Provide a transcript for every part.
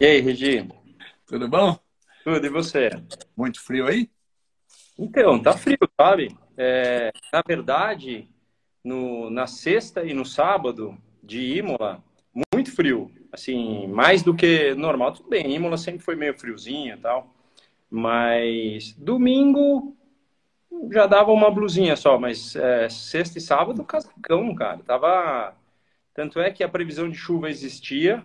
E aí, Regi? Tudo bom? Tudo, e você? Muito frio aí? Então, tá frio, sabe? É, na verdade, no, na sexta e no sábado de Imola, muito frio. Assim, mais do que normal. Tudo bem, Imola sempre foi meio friozinho e tal. Mas domingo já dava uma blusinha só, mas é, sexta e sábado, casacão, cara. Tava. Tanto é que a previsão de chuva existia.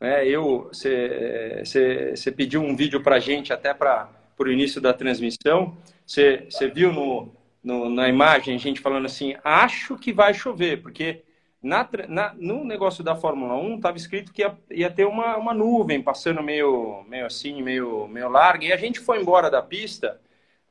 Né? Eu, você pediu um vídeo pra gente até para o início da transmissão. Você viu no, no, na imagem a gente falando assim: acho que vai chover, porque na, na, no negócio da Fórmula 1 estava escrito que ia, ia, ter uma, uma nuvem passando meio, meio assim, meio, meio larga, e a gente foi embora da pista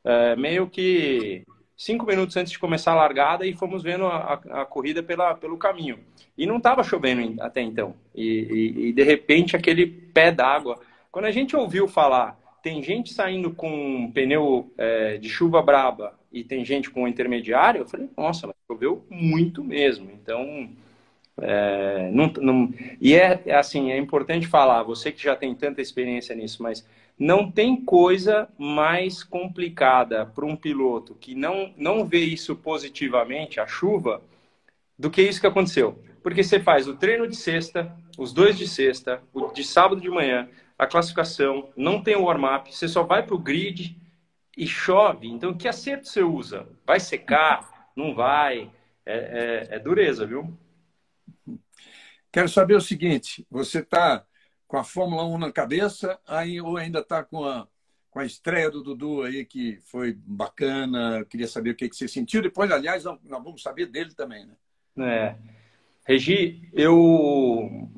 é, meio que cinco minutos antes de começar a largada e fomos vendo a, a, a corrida pela, pelo caminho. E não estava chovendo até então. E, e, e de repente aquele pé d'água. Quando a gente ouviu falar, tem gente saindo com um pneu é, de chuva braba e tem gente com intermediário, eu falei, nossa, mas choveu muito mesmo. Então, é, não, não, e é, é assim, é importante falar, você que já tem tanta experiência nisso, mas não tem coisa mais complicada para um piloto que não, não vê isso positivamente, a chuva, do que isso que aconteceu. Porque você faz o treino de sexta, os dois de sexta, o de sábado de manhã, a classificação, não tem o warm-up, você só vai para o grid e chove. Então, que acerto você usa? Vai secar? Não vai? É, é, é dureza, viu? Quero saber o seguinte: você está com a Fórmula 1 na cabeça aí, ou ainda está com a, com a estreia do Dudu aí, que foi bacana? Eu queria saber o que, que você sentiu. Depois, aliás, nós vamos saber dele também, né? É. Regi, eu,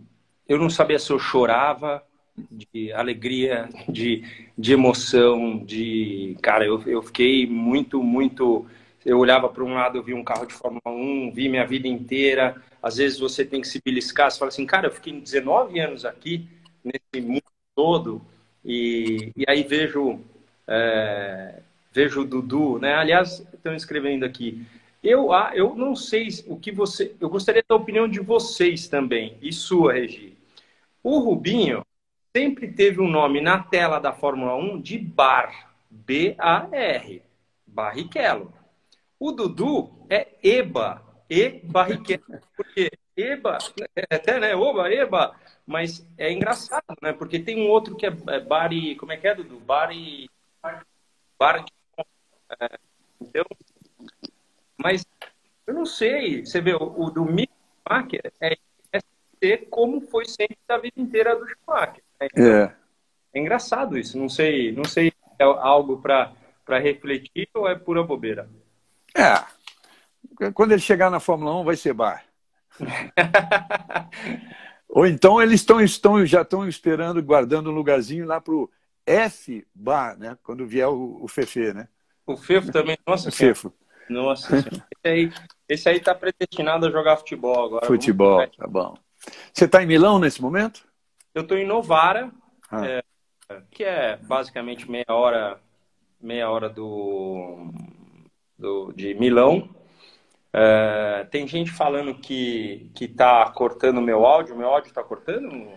eu não sabia se eu chorava de alegria, de, de emoção, de. Cara, eu, eu fiquei muito, muito eu olhava para um lado, eu vi um carro de Fórmula 1, vi minha vida inteira. Às vezes você tem que se beliscar, você fala assim, cara, eu fiquei 19 anos aqui, nesse mundo todo, e, e aí vejo, é, vejo o Dudu, né? Aliás, estão escrevendo aqui. Eu, ah, eu não sei o que você. Eu gostaria da opinião de vocês também, e sua, Regi. O Rubinho sempre teve um nome na tela da Fórmula 1 de Bar, B-A-R, Barrichello. O Dudu é Eba, E Barrichello, porque Eba, é até, né, Oba, Eba, mas é engraçado, né, porque tem um outro que é, é Bari, como é que é, Dudu? Bari, Bari, é, então, mas eu não sei, você vê, o, o do Mick Schumacher é, é ser como foi sempre da vida inteira do Schumacher. Né? Então, é. é engraçado isso, não sei, não sei se é algo para refletir ou é pura bobeira. É. Quando ele chegar na Fórmula 1, vai ser bar. Ou então eles estão, estão, já estão esperando, guardando um lugarzinho lá para o F bar, né? Quando vier o, o Fefe, né? O Fefo também, nossa o Fefo. Nossa Esse aí, esse aí tá predestinado a jogar futebol agora. Futebol, tá bom. Você está em Milão nesse momento? Eu estou em Novara, ah. é, que é basicamente meia hora, meia hora do do, de Milão. É, tem gente falando que que está cortando meu áudio. Meu áudio está cortando?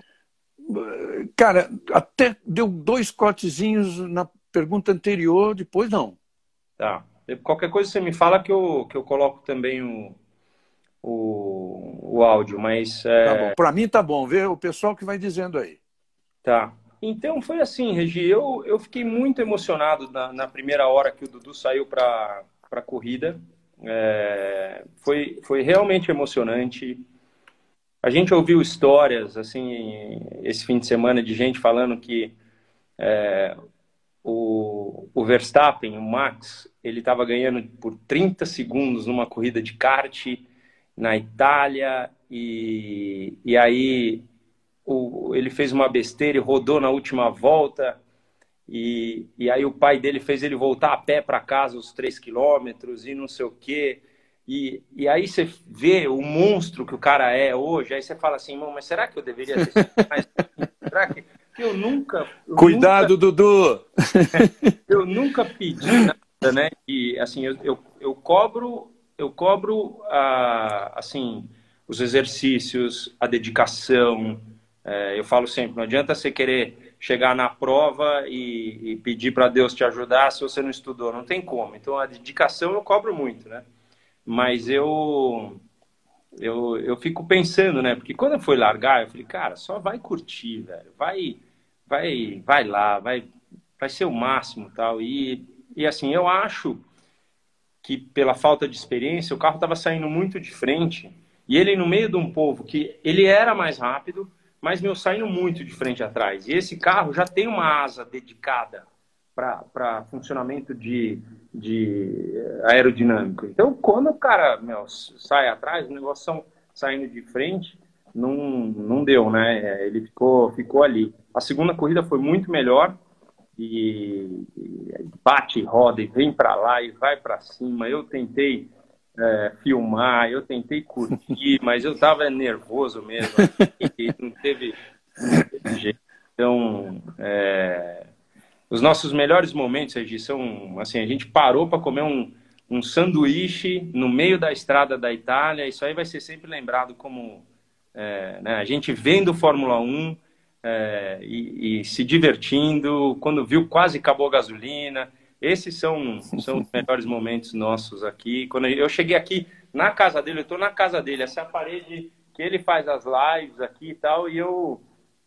Cara, até deu dois cortezinhos na pergunta anterior, depois não. Tá. Qualquer coisa você me fala que eu, que eu coloco também o, o, o áudio, mas... É... Tá bom. Para mim tá bom, vê o pessoal que vai dizendo aí. Tá. Então foi assim, Regi, eu, eu fiquei muito emocionado na, na primeira hora que o Dudu saiu para a corrida. É, foi, foi realmente emocionante. A gente ouviu histórias, assim, esse fim de semana de gente falando que é, o, o Verstappen, o Max, ele estava ganhando por 30 segundos numa corrida de kart na Itália e, e aí o, ele fez uma besteira e rodou na última volta e, e aí o pai dele fez ele voltar a pé para casa os três quilômetros e não sei o quê. E, e aí você vê o monstro que o cara é hoje, aí você fala assim, mas será que eu deveria ter mais? será que eu nunca... Eu Cuidado, nunca, Dudu! eu nunca pedi nada, né? E assim, eu, eu, eu cobro, eu cobro, ah, assim, os exercícios, a dedicação, É, eu falo sempre, não adianta você querer chegar na prova e, e pedir para Deus te ajudar se você não estudou, não tem como. Então a dedicação eu cobro muito, né? Mas eu eu, eu fico pensando, né? Porque quando eu fui largar, eu falei, cara, só vai curtir, velho. Vai, vai, vai lá, vai, vai ser o máximo, tal. E, e assim, eu acho que pela falta de experiência, o carro estava saindo muito de frente e ele no meio de um povo que ele era mais rápido, mas meu saindo muito de frente atrás. E esse carro já tem uma asa dedicada para funcionamento de, de aerodinâmico. Então, quando o cara meu, sai atrás, o negócio saindo de frente, não, não deu, né? Ele ficou, ficou ali. A segunda corrida foi muito melhor e bate, roda e vem para lá e vai para cima. Eu tentei é, filmar, eu tentei curtir, mas eu estava nervoso mesmo não teve, não teve jeito. Então, é, os nossos melhores momentos, Regi, são assim, a gente parou para comer um, um sanduíche no meio da estrada da Itália, isso aí vai ser sempre lembrado como é, né, a gente vendo Fórmula 1 é, e, e, se divertindo, quando viu quase acabou a gasolina. Esses são, são os melhores momentos nossos aqui. Quando eu cheguei aqui na casa dele, eu estou na casa dele, essa é a parede que ele faz as lives aqui e tal, e eu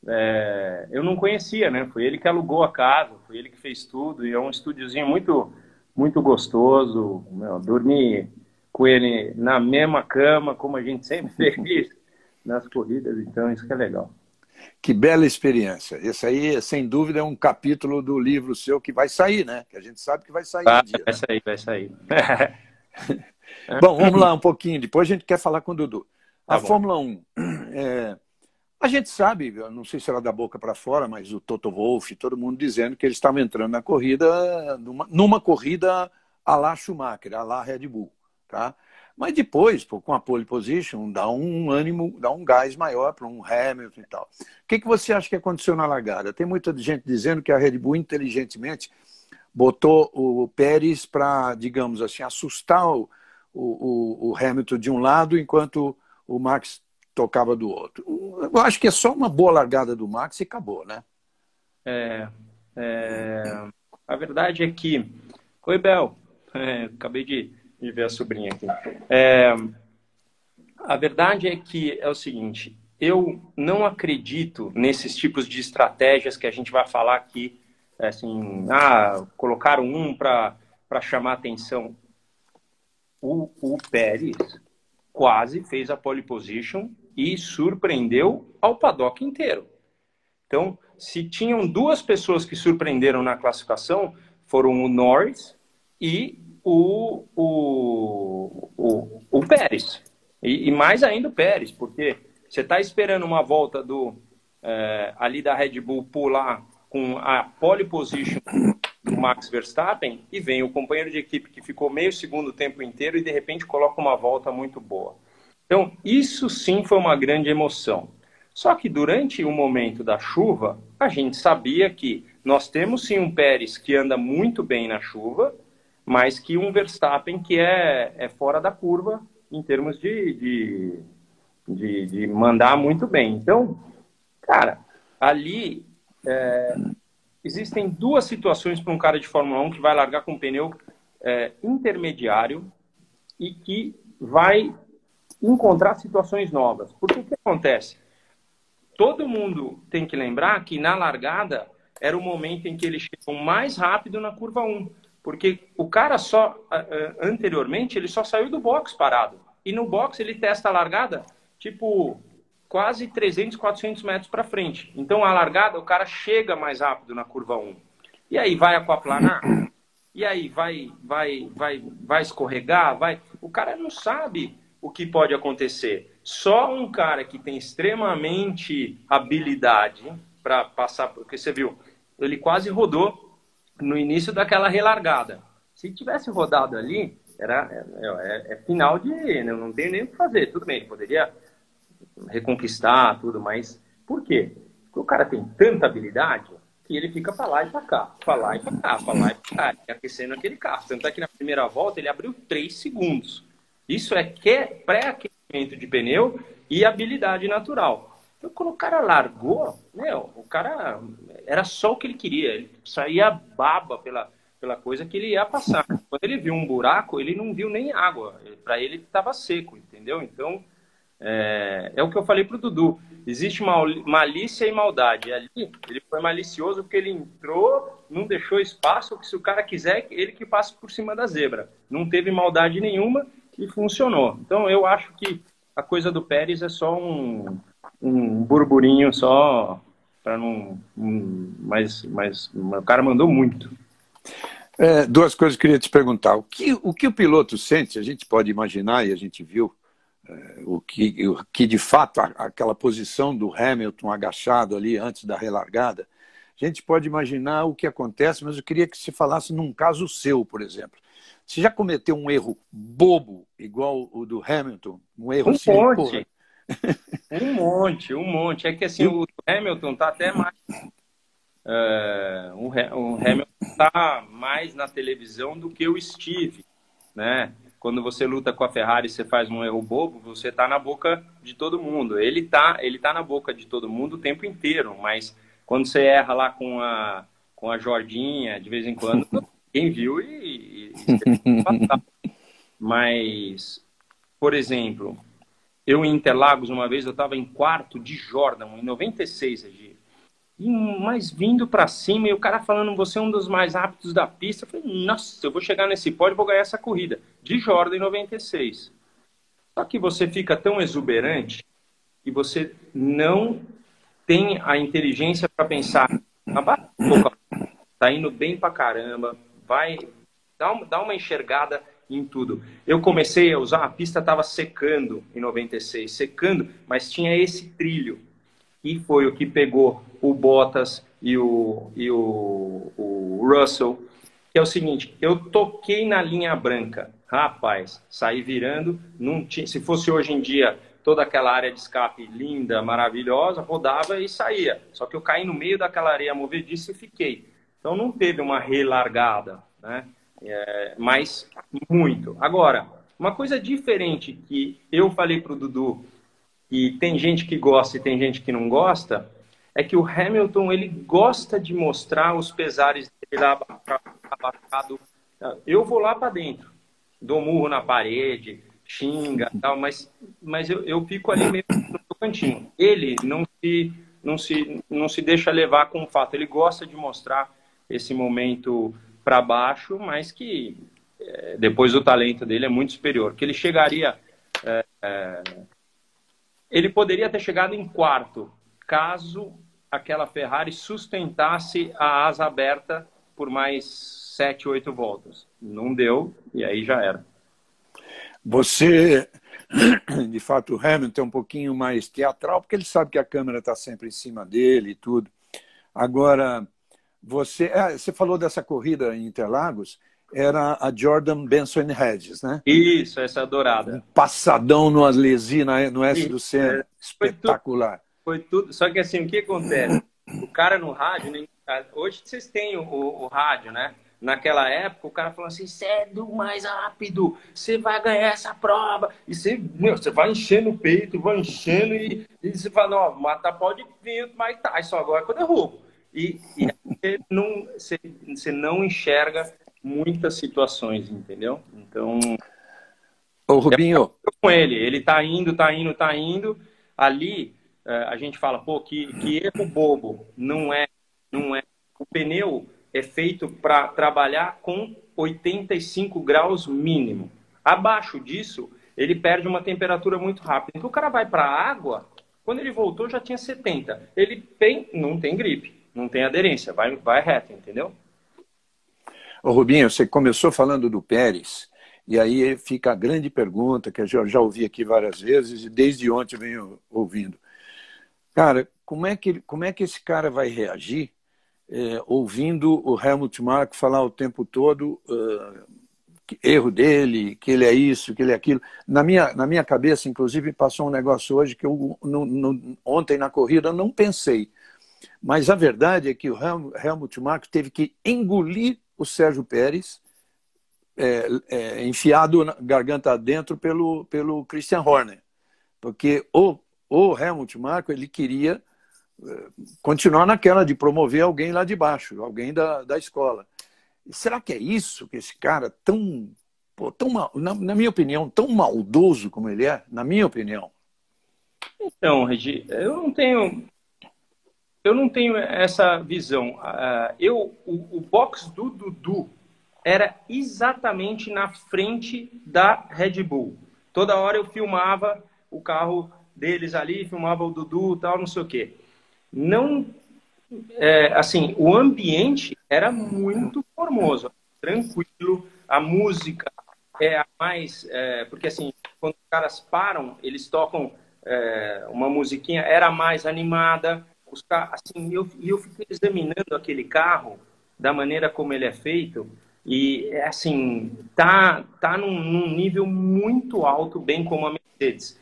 é, eu não conhecia, né? Foi ele que alugou a casa, foi ele que fez tudo, e é um estúdiozinho muito, muito gostoso. Meu, dormi com ele na mesma cama, como a gente sempre fez nas corridas, então isso que é legal. Que bela experiência. Esse aí, sem dúvida, é um capítulo do livro seu que vai sair, né? Que a gente sabe que vai sair vai, um dia. Vai sair, vai sair. Bom, vamos lá um pouquinho. Depois a gente quer falar com o Dudu. A tá Fórmula 1. É, a gente sabe, não sei se era da boca para fora, mas o Toto Wolff, todo mundo dizendo que eles estavam entrando na corrida, numa, numa corrida a lá Schumacher, a lá Red Bull, tá? Mas depois, pô, com a pole position, dá um ânimo, dá um gás maior para um Hamilton e tal. O que, que você acha que aconteceu na largada? Tem muita gente dizendo que a Red Bull inteligentemente botou o Pérez para, digamos assim, assustar o, o, o Hamilton de um lado, enquanto o Max tocava do outro. Eu acho que é só uma boa largada do Max e acabou, né? É, é... A verdade é que. Oi, Bel. É, acabei de, de, ver a sobrinha aqui. É... A verdade é que é o seguinte: eu não acredito nesses tipos de estratégias que a gente vai falar aqui. É assim, ah, colocaram um para chamar atenção. O, o Pérez quase fez a pole position e surpreendeu ao paddock inteiro. Então, se tinham duas pessoas que surpreenderam na classificação, foram o Norris e o, o, o, o Pérez. E, e, mais ainda o Pérez, porque você está esperando uma volta do é, ali da Red Bull pular com a pole position do Max Verstappen e vem o companheiro de equipe que ficou meio segundo tempo inteiro e de repente coloca uma volta muito boa. Então, isso sim foi uma grande emoção. Só que durante o momento da chuva, a gente sabia que nós temos sim um Pérez que anda muito bem na chuva, mas que um Verstappen que é, é fora da curva em termos de, de, de, de mandar muito bem. Então, cara, ali é, existem duas situações para um cara de Fórmula 1 que vai largar com um pneu é, intermediário e que vai encontrar situações novas. Porque o que acontece? Todo mundo tem que lembrar que na largada era o momento em que ele chegou mais rápido na curva 1. Porque o cara só, anteriormente, ele só saiu do box parado. E no box ele testa a largada, tipo, quase 300, 400 metros para frente. Então a largada, o cara chega mais rápido na curva 1. E aí vai aquaplanar? E aí vai, vai, vai, vai escorregar? Vai... O cara não sabe o que pode acontecer? Só um cara que tem extremamente habilidade para passar, porque você viu, ele quase rodou no início daquela relargada. Se tivesse rodado ali, era é, é, é final de, né, não tem nem o que fazer. Tudo bem, poderia reconquistar tudo, mas por quê? Porque o cara tem tanta habilidade que ele fica para lá e para cá, para lá e para cá, para lá e para cá, aquecendo aquele carro. Tanto é que na primeira volta ele abriu 3 segundos. Isso é pré-aquecimento de pneu e habilidade natural. quando o cara largou, meu, o cara era só o que ele queria. Ele saía baba pela, pela coisa que ele ia passar. Quando ele viu um buraco, ele não viu nem água. Para ele estava seco, entendeu? Então, é, é, o que eu falei pro Dudu. Existe mal, malícia e maldade. ali, ele foi malicioso porque ele entrou, não deixou espaço, que se o cara quiser, ele que passe por cima da zebra. Não teve maldade nenhuma e funcionou. Então, eu acho que a coisa do Pérez é só um, um burburinho só para não. Mas, mas o cara mandou muito. É, duas coisas que eu queria te perguntar. O que, o que o piloto sente, a gente pode imaginar, e a gente viu, é, o, que, o que de fato a, aquela posição do Hamilton agachado ali antes da relargada, a gente pode imaginar o que acontece, mas eu queria que você falasse num caso seu, por exemplo. Você já cometeu um erro bobo, igual o do Hamilton? Um erro um assim, monte. Um monte, um monte. É que assim, o Hamilton tá até mais Uh, o, o Hamilton está mais na televisão do que o Steve, né? Quando você luta com a Ferrari, você faz um erro bobo, você está na boca de todo mundo. Ele está, ele tá na boca de todo mundo o tempo inteiro, mas quando você erra lá com a com a Jordinha, de vez em quando, quem viu e, e, e mas por exemplo, eu em Interlagos uma vez eu estava em quarto de Jordan em 96, Regi mas vindo para cima e o cara falando, você é um dos mais rápidos da pista. Eu falei, nossa, eu vou chegar nesse pódio e vou ganhar essa corrida. De Jordan em 96. Só que você fica tão exuberante e você não tem a inteligência para pensar, tá indo bem pra caramba, vai, dá uma, dá uma enxergada em tudo. Eu comecei a usar, a pista estava secando em 96, secando, mas tinha esse trilho e foi o que pegou o Bottas e o, e o, o Russell, que é o seguinte, eu toquei na linha branca, rapaz, saí virando, não tinha, se fosse hoje em dia toda aquela área de escape linda, maravilhosa, rodava e saía. Só que eu caí no meio daquela areia movediça e fiquei. Então não teve uma relargada, né? É, mas muito. Agora, uma coisa diferente que eu falei para o Dudu e tem gente que gosta e tem gente que não gosta, é que o Hamilton ele gosta de mostrar os pesares dele abaixado. Eu vou lá para dentro, dou murro na parede, xinga, tal, mas, mas eu, eu fico ali mesmo no cantinho. Ele não se, não, se, não se deixa levar com o fato, ele gosta de mostrar esse momento para baixo, mas que é, depois o talento dele é muito superior. Que ele chegaria é, ele poderia ter chegado em quarto, caso aquela Ferrari sustentasse a asa aberta por mais sete, oito voltas. Não deu, e aí já era. Você, de fato, o Hamilton é um pouquinho mais teatral, porque ele sabe que a câmera está sempre em cima dele e tudo. Agora, você, é, você falou dessa corrida em Interlagos, era a Jordan Benson Hedges, né? Isso, essa dourada. Um passadão no Aslesi, no S do Senna. É, Espetacular. Foi tudo, foi tudo, Só que assim, o que acontece? O cara no rádio, hoje vocês têm o, o, rádio, né? Naquela época, o cara falou assim: você é do mais rápido, você vai ganhar essa prova. E você, meu, você vai enchendo o peito, vai enchendo e, e você fala: ó, mata pode vir, mas tá. Só agora que eu derrubo. E, e você, não, você, você não enxerga muitas situações, entendeu? Então. Ô, Rubinho. Com ele, ele tá indo, tá indo, tá indo. Ali é, a gente fala, pô, que, que erro bobo. Não é, não é. O pneu é feito para trabalhar com 85 graus mínimo. Abaixo disso, ele perde uma temperatura muito rápida. Então o cara vai para a água, quando ele voltou já tinha 70. Ele tem, não tem gripe, não tem aderência, vai, vai reto, entendeu? Ô, Rubinho, você começou falando do Pérez, e aí fica a grande pergunta, que eu já ouvi aqui várias vezes, e desde ontem venho ouvindo. Cara, como é que, como é que esse cara vai reagir é, ouvindo o Helmut Marko falar o tempo todo uh, erro dele, que ele é isso, que ele é aquilo. Na minha, na minha cabeça, inclusive, passou um negócio hoje que eu, no, no, ontem na corrida, não pensei. Mas a verdade é que o Helmut Marko teve que engolir o Sérgio Pérez, é, é, enfiado na garganta dentro pelo, pelo Christian Horner. Porque o, o Helmut Marko ele queria eh, continuar naquela de promover alguém lá de baixo, alguém da, da escola. Será que é isso que esse cara tão, pô, tão mal, na, na, minha opinião, tão maldoso como ele é, na minha opinião? Então, Regi, eu não tenho eu não tenho essa visão. Uh, eu o, o box do Dudu era exatamente na frente da Red Bull. Toda hora eu filmava o carro deles ali, filmava o Dudu, tal, não sei o quê. Não, é, assim, o ambiente era muito formoso, tranquilo, a música é a mais, é, porque assim, quando os caras param, eles tocam é, uma musiquinha, era mais animada, os assim, eu, eu fiquei examinando aquele carro da maneira como ele é feito e assim tá tá num, num nível muito alto, bem como a Mercedes,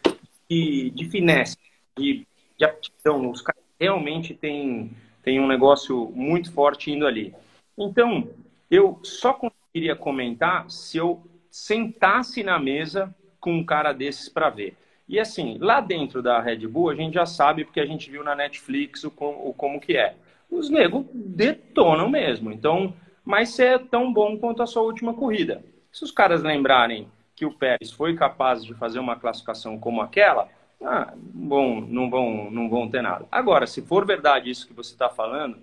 de, de finesse, de, de aptidão. Os caras realmente têm tem um negócio muito forte indo ali. Então eu só conseguiria comentar se eu sentasse na mesa com um cara desses para ver. E assim, lá dentro da Red Bull, a gente já sabe, porque a gente viu na Netflix o, o como que é. Os negros detonam mesmo. Então, mas se é tão bom quanto a sua última corrida. Se os caras lembrarem que o Pérez foi capaz de fazer uma classificação como aquela, ah, bom, não vão, não vão ter nada. Agora, se for verdade isso que você está falando,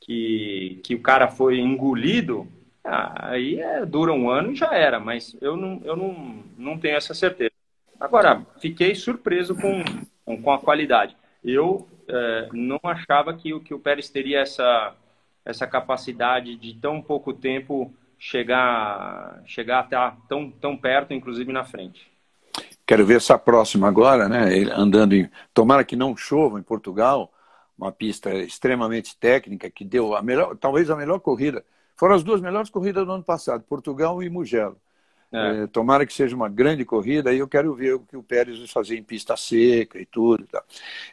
que, que o cara foi engolido, ah, aí é, dura um ano e já era, mas eu não, eu não, não tenho essa certeza. Agora, fiquei surpreso com, com a qualidade. Eu é, não achava que, que o Pérez teria essa, essa capacidade de tão pouco tempo chegar, chegar até tão, tão perto, inclusive na frente. Quero ver essa próxima agora, né? Andando em. Tomara que não chova em Portugal, uma pista extremamente técnica que deu a melhor, talvez a melhor corrida. Foram as duas melhores corridas do ano passado, Portugal e Mugello. É. É, tomara que seja uma grande corrida, e eu quero ver o que o Pérez vai fazer em pista seca e tudo.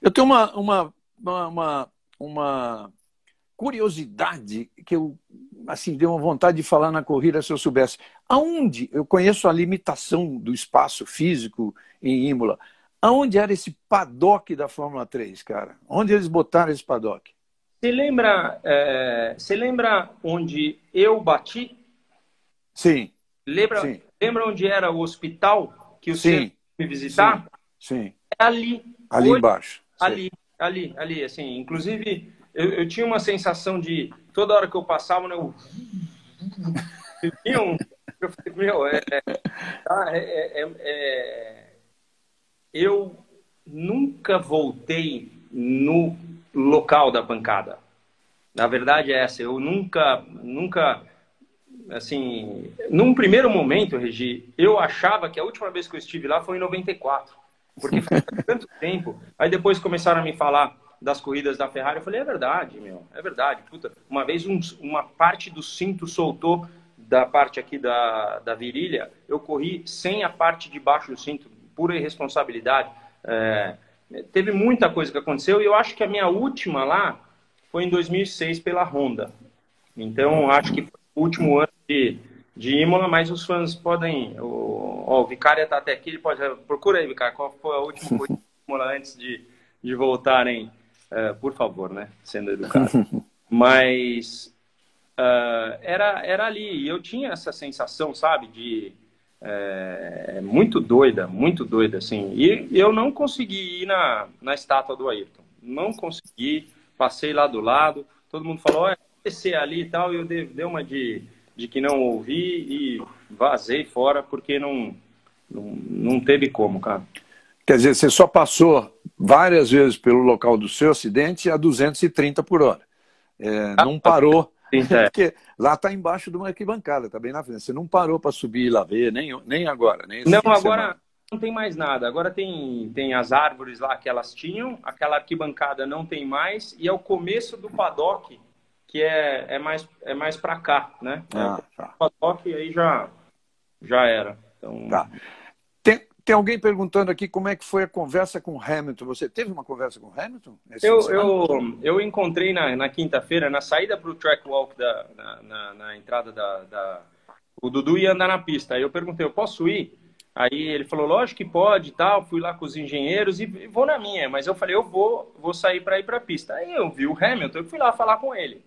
Eu tenho uma, uma, uma, uma, curiosidade que eu assim deu uma vontade de falar na corrida se eu soubesse. Aonde eu conheço a limitação do espaço físico em Imola? Aonde era esse paddock da Fórmula 3, cara? Onde eles botaram esse paddock? Você lembra, é, você lembra onde eu bati? Sim. Lembra, sim. Lembra onde era o hospital que o senhor me visitar? Sim. sim. É ali. Ali Hoje, embaixo. Ali, ali, ali, assim. Inclusive, eu, eu, tinha uma sensação de toda hora que eu passava, né, eu, eu, eu falei, meu, é, tá, é, é, é, é, eu nunca voltei no local da pancada. Na verdade é essa, eu nunca, nunca, assim, num primeiro momento, Regi, eu achava que a última vez que eu estive lá foi em 94, porque foi tanto tempo. Aí depois começaram a me falar das corridas da Ferrari, eu falei, é verdade, meu, é verdade. Puta, uma vez um, uma parte do cinto soltou da parte aqui da, da virilha, eu corri sem a parte de baixo do cinto, pura irresponsabilidade. É, teve muita coisa que aconteceu e eu acho que a minha última lá foi em 2006 pela Honda. Então, acho que foi último ano de, de Imola, mas os fãs podem... O, ó, o Vicária está até aqui, ele pode... Procura aí, Vicária, qual foi a última corrida de Imola antes de, de voltarem uh, por favor, né? Sendo educado. Mas uh, era, era ali. E eu tinha essa sensação, sabe, de é, muito doida, muito doida, assim. E eu não consegui ir na, na estátua do Ayrton. Não consegui. Passei lá do lado. Todo mundo falou, descer ali e tal. E eu dei, dei uma de, de que não ouvi e vazei fora porque não, não, não teve como, cara. Quer dizer, você só passou várias vezes pelo local do seu acidente a 230 por hora. É, ah, não parou, é. porque lá está embaixo de uma arquibancada, está bem na frente. Você não parou para subir lá ver, nem, nem agora. Nem não, agora não tem mais nada. Agora tem, tem as árvores lá que elas tinham, aquela arquibancada não tem mais, e é o começo do paddock, que é, é mais, é mais para cá, né? Ah, tá. O paddock aí já, já era. Então... Tá. Tem alguém perguntando aqui como é que foi a conversa com o Hamilton. Você teve uma conversa com o Hamilton? Eu, eu, eu encontrei na, na quinta-feira, na saída para o track walk, da, na, na, na entrada da, da, O Dudu ia andar na pista. Aí eu perguntei, eu posso ir? Aí ele falou, lógico que pode e tal. Fui lá com os engenheiros e vou na minha. Mas eu falei, eu vou, vou sair para ir para a pista. Aí eu vi o Hamilton, eu fui lá falar com ele.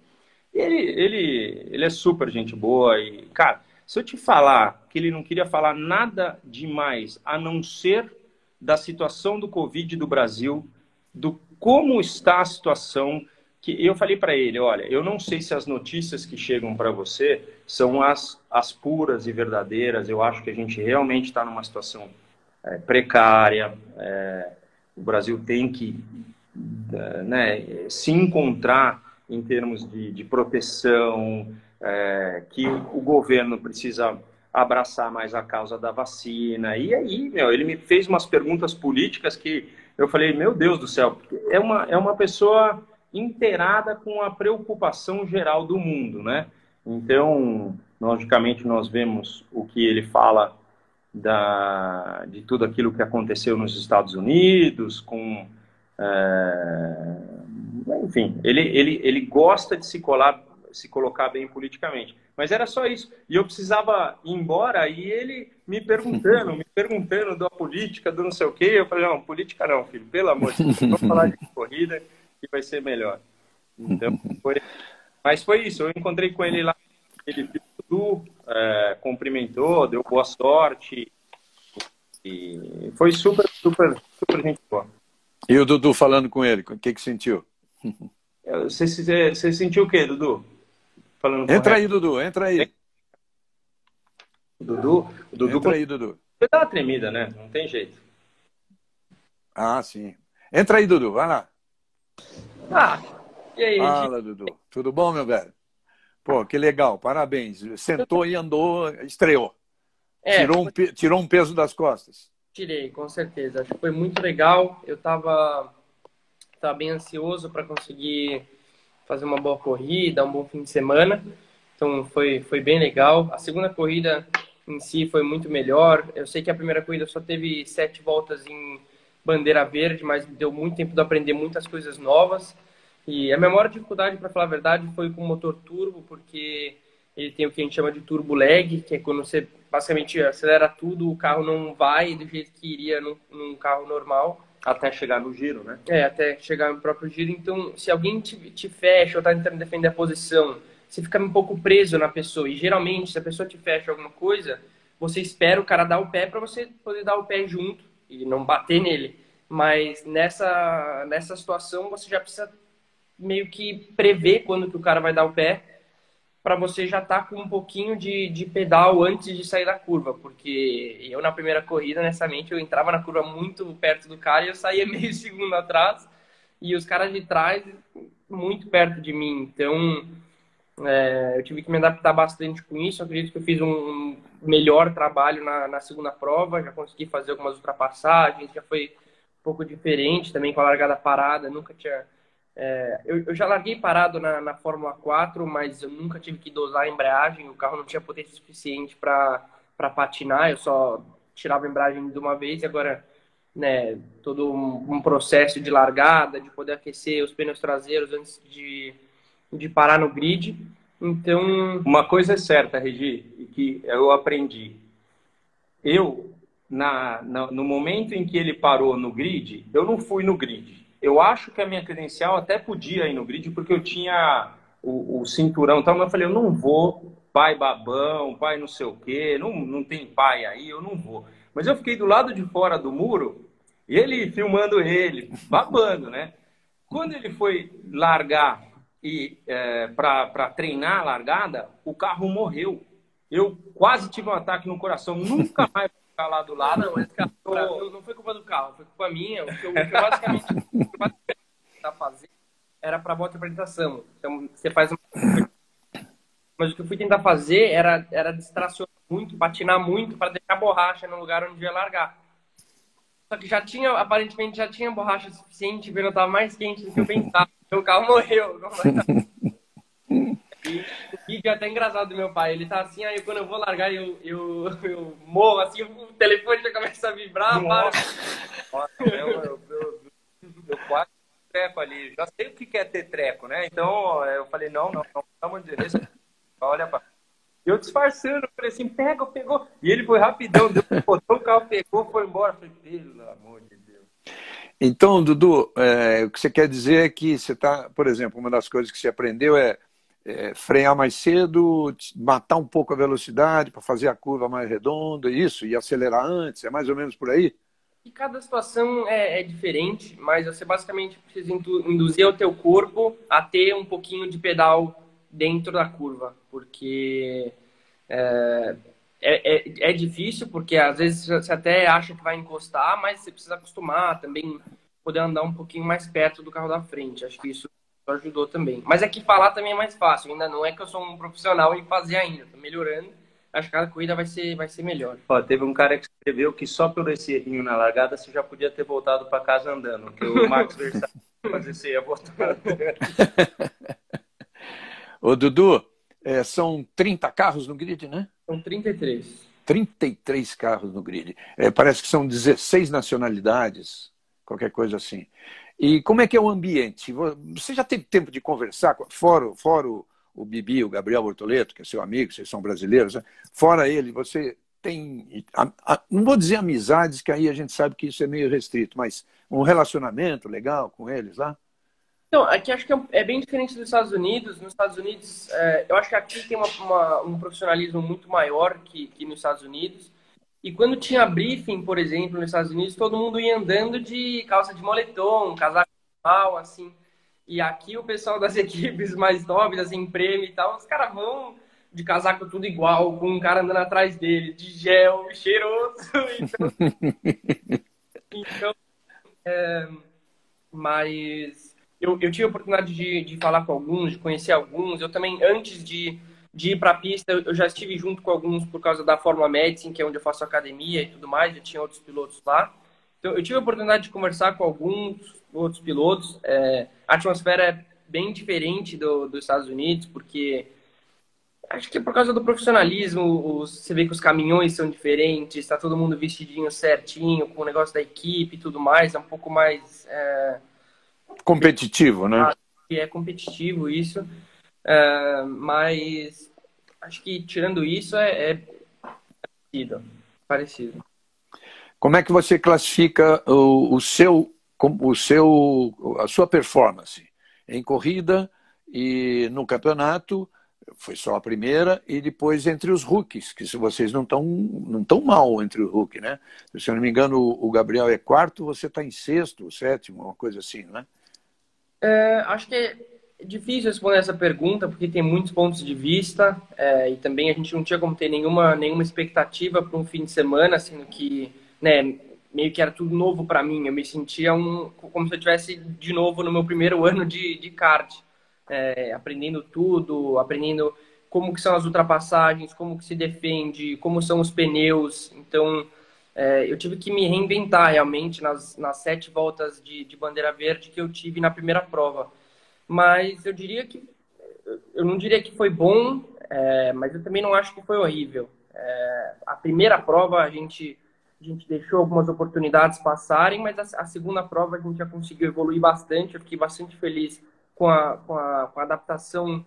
Ele, ele, ele é super gente boa e, cara, se eu te falar que ele não queria falar nada demais a não ser da situação do Covid do Brasil, do como está a situação, que eu falei para ele, olha, eu não sei se as notícias que chegam para você são as, as puras e verdadeiras. Eu acho que a gente realmente está numa situação é, precária. É, o Brasil tem que é, né, se encontrar em termos de, de proteção, é, que o governo precisa abraçar mais a causa da vacina. E aí, meu, ele me fez umas perguntas políticas que eu falei, meu Deus do céu, é uma, é uma pessoa inteirada com a preocupação geral do mundo, né? Então, logicamente, nós vemos o que ele fala da, de tudo aquilo que aconteceu nos Estados Unidos, com. É, enfim, ele, ele, ele gosta de se, colar, se colocar bem politicamente. Mas era só isso. E eu precisava ir embora e ele me perguntando, me perguntando da política, do não sei o quê. Eu falei, não, política não, filho, pelo amor de Deus, vamos falar de corrida que vai ser melhor. Então, foi... Mas foi isso, eu encontrei com ele lá, ele viu tudo, é, cumprimentou, deu boa sorte. E foi super, super, super gente boa. E o Dudu falando com ele, o que que sentiu? Você, você, você sentiu o quê, Dudu? Falando entra aí, Dudu, entra aí. Dudu, o Dudu entra aí, Dudu. Você dá uma tremida, né? Não tem jeito. Ah, sim. Entra aí, Dudu, vai lá. Ah, e aí? Fala, Dudu. Tudo bom, meu velho? Pô, que legal, parabéns. Sentou e andou, estreou. É, tirou, um, tirou um peso das costas. Tirei, com certeza. Acho que foi muito legal. Eu estava tava bem ansioso para conseguir fazer uma boa corrida, um bom fim de semana. Então foi, foi bem legal. A segunda corrida em si foi muito melhor. Eu sei que a primeira corrida só teve sete voltas em bandeira verde, mas deu muito tempo de aprender muitas coisas novas. E a minha maior dificuldade, para falar a verdade, foi com o motor turbo, porque ele tem o que a gente chama de turbo lag, que é quando você basicamente acelera tudo, o carro não vai do jeito que iria num, num carro normal. Até chegar no giro, né? É, até chegar no próprio giro. Então, se alguém te, te fecha ou está tentando defender a posição, você fica um pouco preso na pessoa. E geralmente, se a pessoa te fecha alguma coisa, você espera o cara dar o pé para você poder dar o pé junto e não bater nele. Mas nessa, nessa situação você já precisa meio que prever quando que o cara vai dar o pé para você já estar tá com um pouquinho de, de pedal antes de sair da curva, porque eu na primeira corrida, honestamente, eu entrava na curva muito perto do cara e eu saía meio segundo atrás e os caras de trás muito perto de mim. Então, é, eu tive que me adaptar bastante com isso. Eu acredito que eu fiz um melhor trabalho na, na segunda prova, já consegui fazer algumas ultrapassagens, já foi um pouco diferente também com a largada parada. Nunca tinha. É, eu, eu, já larguei parado na, na Fórmula 4, mas eu nunca tive que dosar a embreagem. O carro não tinha potência suficiente para patinar, eu só tirava a embreagem de uma vez e agora. Né, todo um, um processo de largada, de poder aquecer os pneus traseiros antes de, de parar no grid. Então. Uma coisa é certa, Regi, que eu aprendi. Eu, na, na, no momento em que ele parou no grid, eu não fui no grid. Eu acho que a minha credencial até podia ir no grid, porque eu tinha o, o cinturão e tal, mas eu falei, eu não vou, pai babão, pai não sei o quê, não, não tem pai aí, eu não vou. Mas eu fiquei do lado de fora do muro, e ele filmando ele, babando, né? Quando ele foi largar e é, para treinar a largada, o carro morreu. Eu quase tive um ataque no coração, nunca mais ficar lá do lado. Não, mas cara, não foi culpa do carro, foi culpa minha. O que eu, o que eu basicamente estava fazendo era para de apresentação. Então você faz uma... Mas o que eu fui tentar fazer era, era distracionar muito, patinar muito para deixar borracha no lugar onde ia largar. Só que já tinha, aparentemente já tinha borracha suficiente, o estava mais quente do que eu pensava. Meu carro morreu. E o vídeo é até engraçado do meu pai. Ele tá assim, aí quando eu vou largar, eu, eu, eu morro, assim, o telefone já começa a vibrar. Nossa, eu, eu, eu, eu quase treco ali. Já sei o que é ter treco, né? Então eu falei, não, não, não, pelo amor de Deus, olha pra... E eu disfarçando, falei assim, pega, pegou. E ele foi rapidão, deu, botou o carro, pegou, foi embora. falei, pelo amor de Deus. Então, Dudu, é, o que você quer dizer é que você está, por exemplo, uma das coisas que você aprendeu é, é frear mais cedo, matar um pouco a velocidade para fazer a curva mais redonda, isso, e acelerar antes, é mais ou menos por aí? E cada situação é, é, diferente, mas você basicamente precisa induzir o teu corpo a ter um pouquinho de pedal dentro da curva, porque é, é, é, é, difícil, porque às vezes você até acha que vai encostar, mas você precisa acostumar também, poder andar um pouquinho mais perto do carro da frente. Acho que isso ajudou também. Mas é que falar também é mais fácil, ainda não é que eu sou um profissional em fazer ainda, tô melhorando. Acho que cada corrida vai ser, vai ser melhor. Ó, teve um cara que escreveu que só pelo esse errinho na largada você já podia ter voltado para casa andando, que o Max Verstappen fazer você ia voltar. Ô, Dudu, é, são 30 carros no grid, né? São 33. 33 carros no grid. É, parece que são 16 nacionalidades, qualquer coisa assim. E como é que é o ambiente? Você já teve tempo de conversar, fora, fora o, o Bibi, o Gabriel Bortoleto, que é seu amigo, vocês são brasileiros, né? fora ele, você tem, não vou dizer amizades, que aí a gente sabe que isso é meio restrito, mas um relacionamento legal com eles lá? Então, aqui acho que é, é bem diferente dos Estados Unidos. Nos Estados Unidos, é, eu acho que aqui tem uma, uma, um profissionalismo muito maior que, que nos Estados Unidos. E quando tinha briefing, por exemplo, nos Estados Unidos, todo mundo ia andando de calça de moletom, casaco normal, assim. E aqui o pessoal das equipes mais novas, assim, prêmio e tal, os caras vão de casaco tudo igual, com um cara andando atrás dele, de gel, cheiroso. Então, então é, mas eu, eu tive a oportunidade de, de falar com alguns, de conhecer alguns. Eu também, antes de, de ir para a pista, eu já estive junto com alguns por causa da Fórmula Medicine, que é onde eu faço academia e tudo mais, já tinha outros pilotos lá. Então, eu tive a oportunidade de conversar com alguns outros pilotos. É, a atmosfera é bem diferente do, dos Estados Unidos, porque acho que é por causa do profissionalismo, os, você vê que os caminhões são diferentes, está todo mundo vestidinho certinho, com o negócio da equipe e tudo mais, é um pouco mais... É, competitivo, né? É competitivo isso, é, mas acho que tirando isso é, é parecido, parecido. Como é que você classifica o, o seu o seu, a sua performance em corrida e no campeonato, foi só a primeira, e depois entre os rookies, que se vocês não estão não tão mal entre o rookie, né? Se eu não me engano, o Gabriel é quarto, você está em sexto, sétimo, uma coisa assim, né? É, acho que difícil responder essa pergunta, porque tem muitos pontos de vista, é, e também a gente não tinha como ter nenhuma, nenhuma expectativa para um fim de semana, sendo que né, meio que era tudo novo para mim. Eu me sentia um, como se eu tivesse de novo no meu primeiro ano de, de kart, é, aprendendo tudo, aprendendo como que são as ultrapassagens, como que se defende, como são os pneus. Então, é, eu tive que me reinventar realmente nas, nas sete voltas de, de bandeira verde que eu tive na primeira prova. Mas eu diria que eu não diria que foi bom, é, mas eu também não acho que foi horrível. É, a primeira prova a gente a gente deixou algumas oportunidades passarem, mas a, a, segunda prova a gente já conseguiu evoluir bastante. Eu fiquei bastante feliz com a, com a, com a adaptação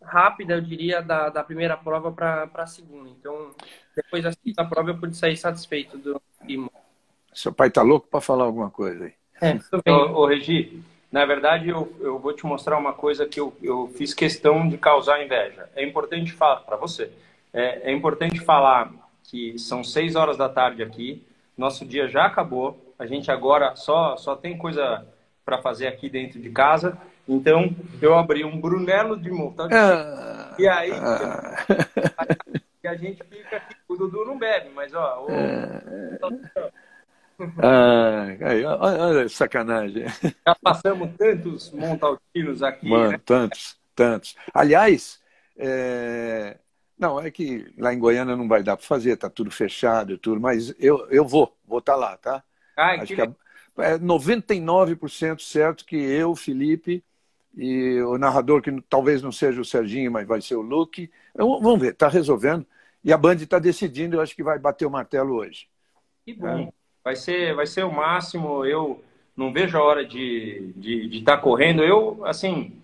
rápida, eu diria, da, da primeira prova para a segunda. Então, depois da segunda prova, eu pude sair satisfeito do Imo. Seu pai tá louco para falar alguma coisa aí. É, ô, ô, Regi, na verdade, eu, eu vou te mostrar uma coisa que eu, eu fiz questão de causar inveja. É importante falar para você. É, é importante falar que são seis horas da tarde aqui. Nosso dia já acabou. A gente agora só, só tem coisa para fazer aqui dentro de casa. Então, eu abri um Brunello de montão. Ah, e aí, ah, a gente fica aqui. O Dudu não bebe, mas ó. O... Ah, olha, sacanagem. Já passamos tantos montaltinos aqui. Mano, né? tantos, tantos. Aliás, é, não, é que lá em Goiânia não vai dar para fazer, tá tudo fechado e tudo, mas eu, eu vou, vou estar tá lá, tá? Ai, Acho que, que é, é 99% certo que eu, Felipe, e o narrador, que talvez não seja o Serginho, mas vai ser o Luke, eu, vamos ver, está resolvendo. E a Band está decidindo, eu acho que vai bater o martelo hoje. Que bom. É. Vai, ser, vai ser o máximo, eu não vejo a hora de estar de, de tá correndo. Eu, assim,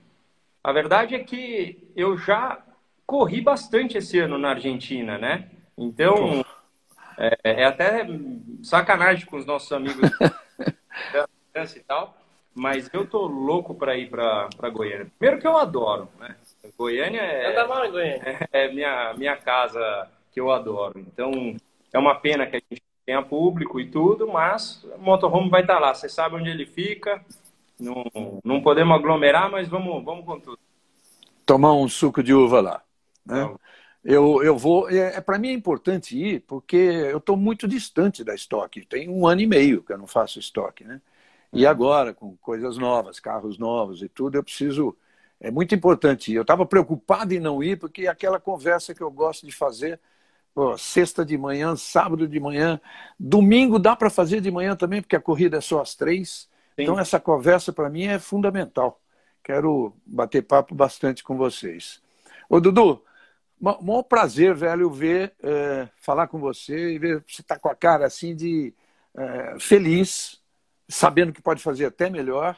a verdade é que eu já corri bastante esse ano na Argentina, né? Então, é, é, até sacanagem com os nossos amigos e tal, mas eu tô louco para ir para Goiânia. Primeiro que eu adoro, né? Goiânia é, Goiânia. é minha, minha casa que eu adoro. Então, é uma pena que a gente tenha público e tudo, mas o motorhome vai estar lá. Você sabe onde ele fica. Não, não podemos aglomerar, mas vamos, vamos com tudo. Tomar um suco de uva lá. Né? Eu, eu vou. É, é para mim é importante ir, porque eu estou muito distante da estoque. Tem um ano e meio que eu não faço estoque, né? E uhum. agora, com coisas novas, carros novos e tudo, eu preciso. É muito importante ir. Eu estava preocupado em não ir, porque aquela conversa que eu gosto de fazer, pô, sexta de manhã, sábado de manhã, domingo dá para fazer de manhã também, porque a corrida é só às três. Sim. Então, essa conversa para mim é fundamental. Quero bater papo bastante com vocês. Ô, Dudu, maior prazer, velho, ver, é, falar com você e ver você tá com a cara assim de é, feliz, sabendo que pode fazer até melhor,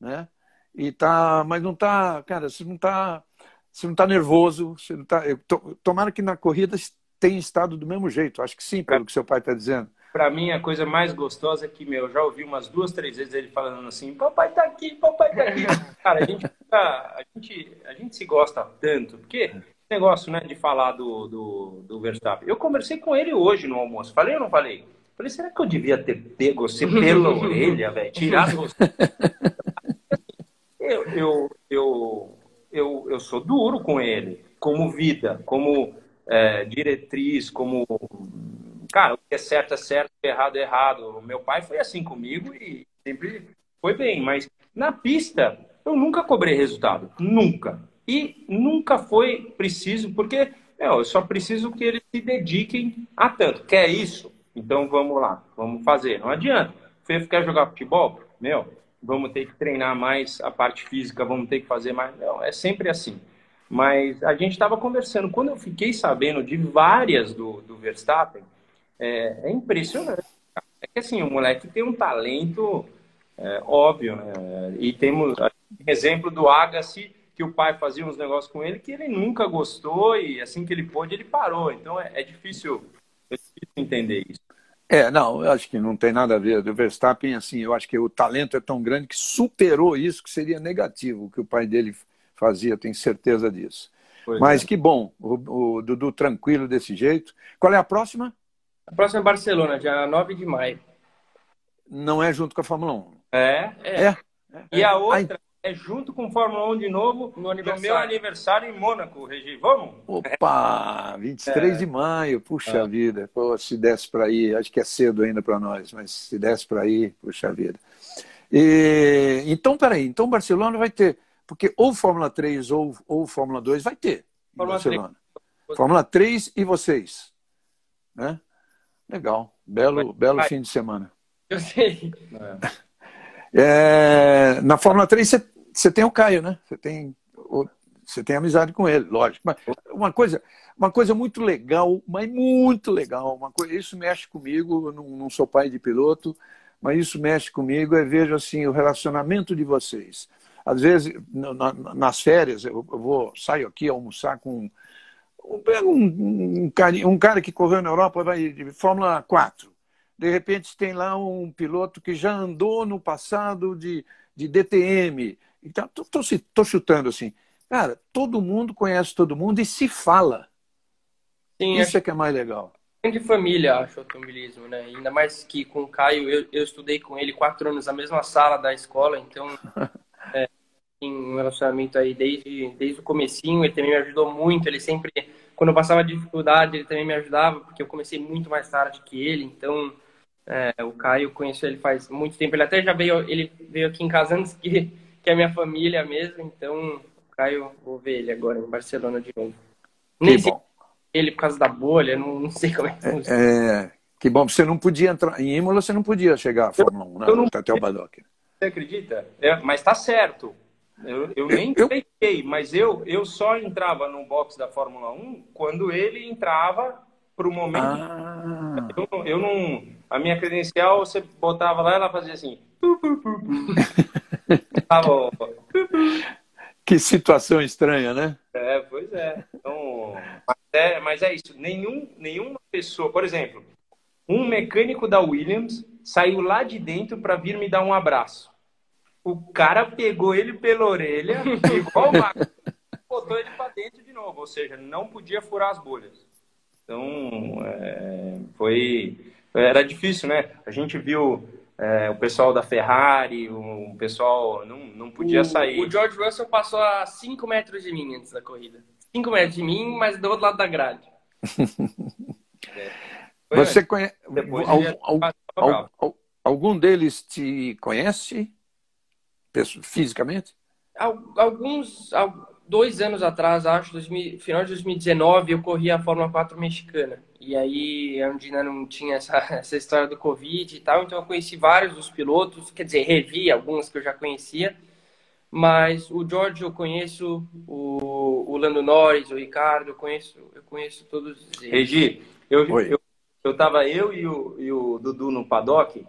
né? E tá, mas não tá, cara, você não tá, você não tá nervoso, você não tá, eu, to, tomara que na corrida tenha estado do mesmo jeito, acho que sim, pelo que seu pai está dizendo. Para mim, a coisa mais gostosa é que, meu, eu já ouvi umas duas, três vezes ele falando assim, papai tá aqui, papai tá aqui. Cara, a gente, a, gente, a gente se gosta tanto, porque negócio, né, de falar do, do, do Verstappen. Eu conversei com ele hoje no almoço. Falei ou não falei? Falei, será que eu devia ter pego você pela orelha, velho? Tirado você. Eu, eu, eu, eu, eu sou duro com ele, como vida, como é, diretriz, como. Cara, o que é certo é certo, o que é errado é errado. Meu pai foi assim comigo e sempre foi bem, mas na pista eu nunca cobrei resultado. Nunca. E nunca foi preciso, porque meu, eu só preciso que eles se dediquem a tanto. Quer isso? Então vamos lá, vamos fazer. Não adianta. Você quer jogar futebol? Meu, vamos ter que treinar mais a parte física, vamos ter que fazer mais. Não, é sempre assim. Mas a gente estava conversando. Quando eu fiquei sabendo de várias do, do Verstappen, é, é impressionante. É que assim, o moleque tem um talento é, óbvio, né? E temos exemplo do Agassi que o pai fazia uns negócios com ele que ele nunca gostou e assim que ele pôde, ele parou. Então é, é difícil, é difícil entender isso. É, não, eu acho que não tem nada a ver. Do Verstappen, assim, eu acho que o talento é tão grande que superou isso, que seria negativo o que o pai dele fazia, tenho certeza disso. Pois Mas é. que bom, o, o, Dudu tranquilo desse jeito. Qual é a próxima? A próxima é Barcelona, dia 9 de maio. Não é junto com a Fórmula 1? É. é. é. E a outra é junto com Fórmula 1 de novo no, no meu aniversário em Mônaco, Regi. Vamos? Opa, 23 é. de maio, puxa é. vida. Pô, se desse para ir, acho que é cedo ainda para nós, mas se desse para ir, puxa vida. E, então, peraí, então Barcelona vai ter, porque ou Fórmula 3 ou, ou Fórmula 2 vai ter Fórmula Barcelona. 3. Fórmula 3 e vocês. Né? Legal, belo, belo fim de semana. Eu sei. É, na Fórmula 3 você tem o Caio, né? Você tem, você tem amizade com ele, lógico. Mas uma coisa, uma coisa muito legal, mas muito legal. Uma coisa, isso mexe comigo. Eu não, não sou pai de piloto, mas isso mexe comigo. Eu vejo assim o relacionamento de vocês. Às vezes, na, nas férias, eu, vou saio aqui almoçar com pego um, um, um, um, cara que correu na Europa, vai de Fórmula 4. De repente tem lá um piloto que já andou no passado de, de DTM, então, estou chutando assim. Cara, todo mundo conhece todo mundo e se fala. Sim, Isso é que é mais legal. De família, acho, o automobilismo, né? Ainda mais que com o Caio, eu, eu estudei com ele quatro anos na mesma sala da escola, então é, tem um relacionamento aí desde, desde o comecinho, ele também me ajudou muito, ele sempre, quando eu passava dificuldade, ele também me ajudava, porque eu comecei muito mais tarde que ele, então é, o Caio, conheço ele faz muito tempo, ele até já veio, ele veio aqui em casa antes que que é minha família mesmo, então o Caio, vou ver ele agora em Barcelona de novo. Nem sei ele por causa da bolha, não, não sei como é que funciona. É, que bom, você não podia entrar, em Imola você não podia chegar à Fórmula 1, né? Eu não, até o Badoc. Você acredita? É, mas tá certo. Eu, eu nem eu, expliquei, mas eu, eu só entrava no box da Fórmula 1 quando ele entrava para o momento. Ah. Eu, eu, não. A minha credencial, você botava lá ela fazia assim. que situação estranha, né? É, pois é. Então, mas é isso. Nenhum, nenhuma pessoa, por exemplo, um mecânico da Williams saiu lá de dentro para vir me dar um abraço. O cara pegou ele pela orelha, igual o Marcos, botou ele para dentro de novo, ou seja, não podia furar as bolhas. Então, é, foi era difícil, né? A gente viu é, o pessoal da Ferrari, o pessoal não, não podia o, sair. O George Russell passou a 5 metros de mim antes da corrida. 5 metros de mim, mas do outro lado da grade. é. Você conhece. algum deles te conhece fisicamente? Alguns. Dois anos atrás, acho, 2000, final de 2019, eu corri a Fórmula 4 mexicana. E aí, onde ainda não tinha essa, essa história do Covid e tal, então eu conheci vários dos pilotos, quer dizer, revi alguns que eu já conhecia. Mas o George eu conheço, o, o Lando Norris, o Ricardo, eu conheço, eu conheço todos eles. Regi, eu, eu, eu tava eu e o, e o Dudu no paddock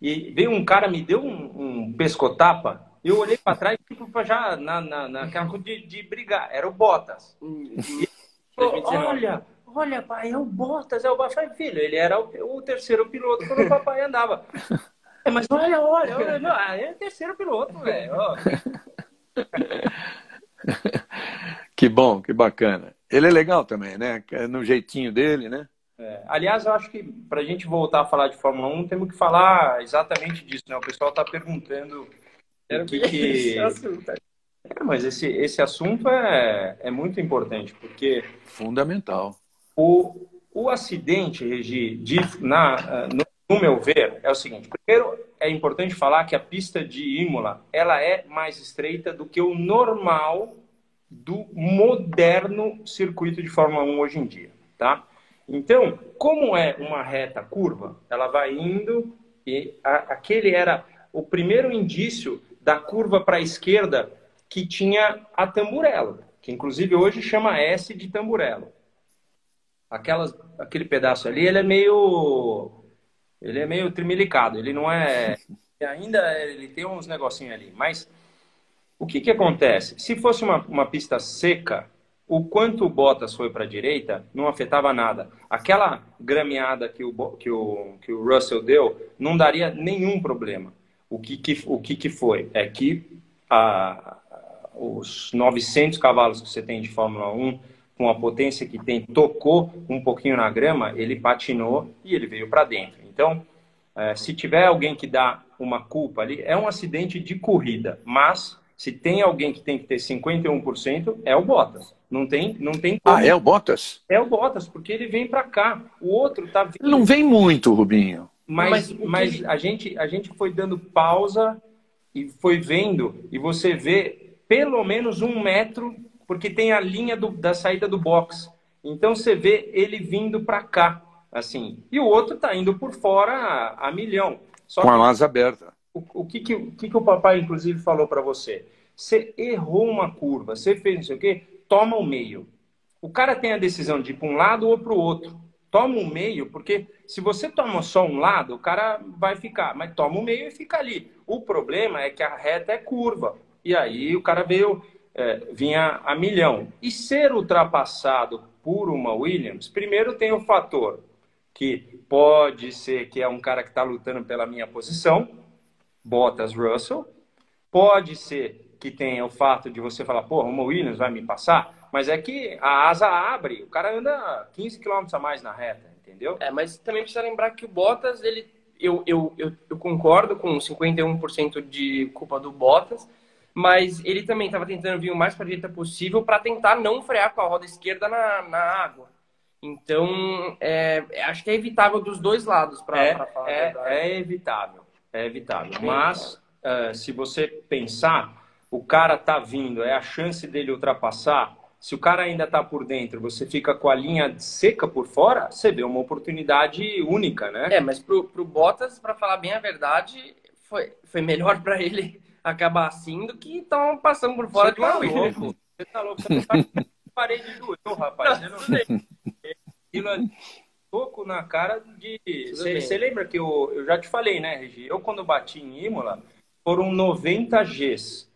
e veio um cara, me deu um, um pescotapa, eu olhei para trás, tipo, já na, na, naquela coisa de, de brigar, era o Bottas. E, olha, olha, pai, é o Bottas, é o Bottas. Filho, ele era o, o, terceiro piloto quando o papai andava. É, mas olha, olha, olha, não, é o terceiro piloto, velho. Que bom, que bacana. Ele é legal também, né? No jeitinho dele, né? É, aliás, eu acho que para a gente voltar a falar de Fórmula 1, temos que falar exatamente disso, né? O pessoal está perguntando o que, que... É, mas esse, esse assunto é, é muito importante, porque... Fundamental. O, o acidente, Regi, de, na, no, no meu ver, é o seguinte. Primeiro, é importante falar que a pista de Imola, ela é mais estreita do que o normal do moderno circuito de Fórmula 1 hoje em dia, tá? Então, como é uma reta curva, ela vai indo e a, aquele era o primeiro indício da curva para a esquerda que tinha a tamburela, que inclusive hoje chama S de tamburela. Aquelas, aquele pedaço ali, ele é meio ele é meio trimilicado, ele não é ainda ele tem uns negocinhos ali, mas o que que acontece? Se fosse uma, uma pista seca, o quanto o Bottas foi para a direita não afetava nada. Aquela grameada que o, que, o, que o Russell deu não daria nenhum problema. O que, que, o que, que foi? É que a, os 900 cavalos que você tem de Fórmula 1, com a potência que tem, tocou um pouquinho na grama, ele patinou e ele veio para dentro. Então, é, se tiver alguém que dá uma culpa ali, é um acidente de corrida, mas se tem alguém que tem que ter 51%, é o Bottas. Não tem, não tem como. Ah, é o Bottas? É o Bottas, porque ele vem para cá. O outro tá vindo. Não vem muito, Rubinho. Mas, mas, mas a, gente, a gente foi dando pausa e foi vendo, e você vê pelo menos um metro, porque tem a linha do, da saída do box. Então você vê ele vindo para cá, assim. E o outro tá indo por fora a, a milhão. Só Com que... a asa aberta o, que, que, o que, que o papai, inclusive, falou para você? Você errou uma curva, você fez não sei o quê, toma o meio. O cara tem a decisão de ir para um lado ou para o outro. Toma o meio, porque se você toma só um lado, o cara vai ficar, mas toma o meio e fica ali. O problema é que a reta é curva. E aí o cara veio, é, vinha a milhão. E ser ultrapassado por uma Williams, primeiro tem o fator que pode ser que é um cara que está lutando pela minha posição, Bottas Russell. Pode ser que tenha o fato de você falar, pô, uma Williams vai me passar, mas é que a asa abre, o cara anda 15 km a mais na reta, entendeu? É, mas também precisa lembrar que o Bottas, ele, eu, eu, eu, eu concordo com 51% de culpa do Bottas, mas ele também estava tentando vir o mais para a direita possível para tentar não frear com a roda esquerda na, na água. Então, é, acho que é evitável dos dois lados, para é, falar é, é evitável é evitável. Mas, uh, se você pensar, o cara tá vindo, é a chance dele ultrapassar. Se o cara ainda está por dentro, você fica com a linha seca por fora, você vê uma oportunidade única, né? É, mas pro, pro Bottas, para falar bem a verdade, foi, foi melhor para ele acabar assim do que estão passando por fora você de uma tá louco. Você tá louco, você tá parede do rapaz. Não, não sei pouco na cara de. Você lembra que eu, eu já te falei, né, Regi? Eu, quando bati em Imola, foram 90 Gs.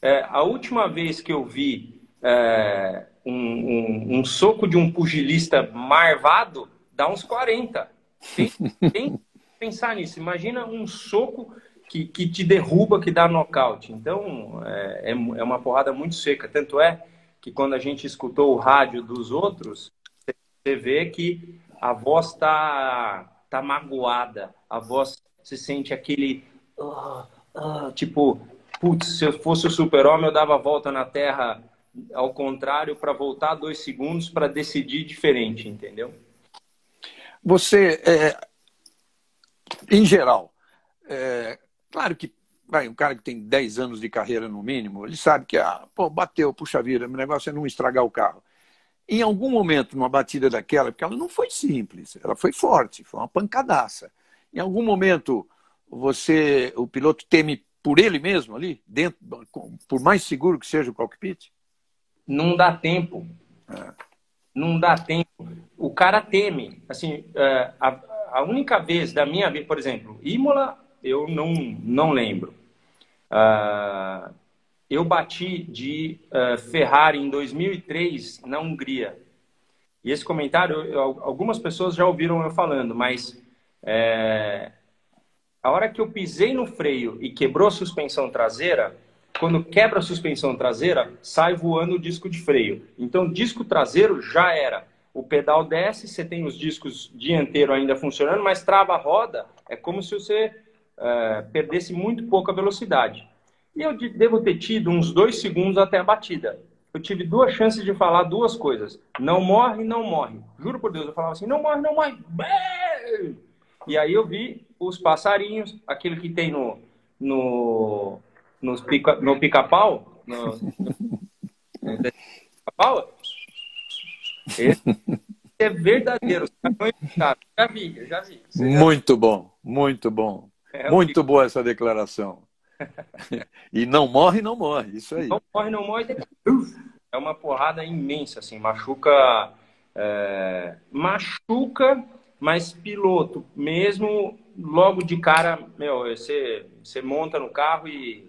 É, a última vez que eu vi é, um, um, um, soco de um pugilista marvado dá uns 40. Tem, tem pensar nisso. Imagina um soco que, que te derruba, que dá nocaute. Então, é, é, é uma porrada muito seca. Tanto é que quando a gente escutou o rádio dos outros, você vê que a voz tá, tá magoada. A voz, se sente aquele... Uh, uh, tipo, putz, se eu fosse o super-homem, eu dava a volta na Terra ao contrário para voltar dois segundos para decidir diferente, entendeu? Você, é, em geral, é, claro que vai, um cara que tem 10 anos de carreira no mínimo, ele sabe que, ah, pô, bateu, puxa vida, o negócio é não estragar o carro. Em algum momento, numa batida daquela, porque ela não foi simples, ela foi forte, foi uma pancadaça. Em algum momento, você, o piloto teme por ele mesmo ali, dentro, por mais seguro que seja o cockpit? Não dá tempo. É. Não dá tempo. O cara teme. Assim, é, a, a única vez da minha vida, por exemplo, Imola, eu não, não lembro. Uh, eu bati de uh, Ferrari em 2003 na Hungria. E esse comentário, eu, algumas pessoas já ouviram eu falando, mas é, a hora que eu pisei no freio e quebrou a suspensão traseira, quando quebra a suspensão traseira, sai voando o disco de freio. Então, disco traseiro já era. O pedal desce, você tem os discos dianteiro ainda funcionando, mas trava a roda, é como se você é, perdesse muito pouca velocidade. E eu devo ter tido uns dois segundos até a batida. Eu tive duas chances de falar duas coisas. Não morre, não morre. Juro por Deus, eu falava assim, não morre, não morre. E aí eu vi os passarinhos, aquele que tem no, no, nos pica, no pica-pau. No, no, pica-pau. Esse é verdadeiro. Já vi, já vi. Muito bom, muito bom. É muito boa essa declaração. E não morre, não morre. Isso aí. Não morre, não morre. É uma porrada imensa, assim. Machuca. É... machuca, mas piloto, mesmo logo de cara, meu, você, você monta no carro e,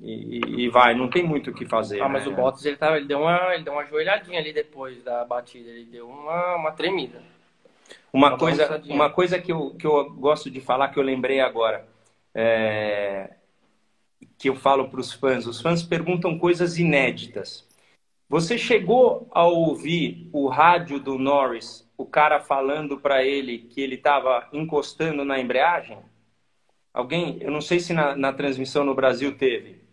e, e vai. Não tem muito o que fazer. Ah, né? mas o Bottas ele, tá, ele, deu uma, ele deu uma joelhadinha ali depois da batida. Ele deu uma, uma tremida. Uma, coisa, uma coisa que eu, que eu gosto de falar, que eu lembrei agora, é, que eu falo para os fãs: os fãs perguntam coisas inéditas. Você chegou a ouvir o rádio do Norris, o cara falando para ele que ele estava encostando na embreagem? Alguém? Eu não sei se na, na transmissão no Brasil teve.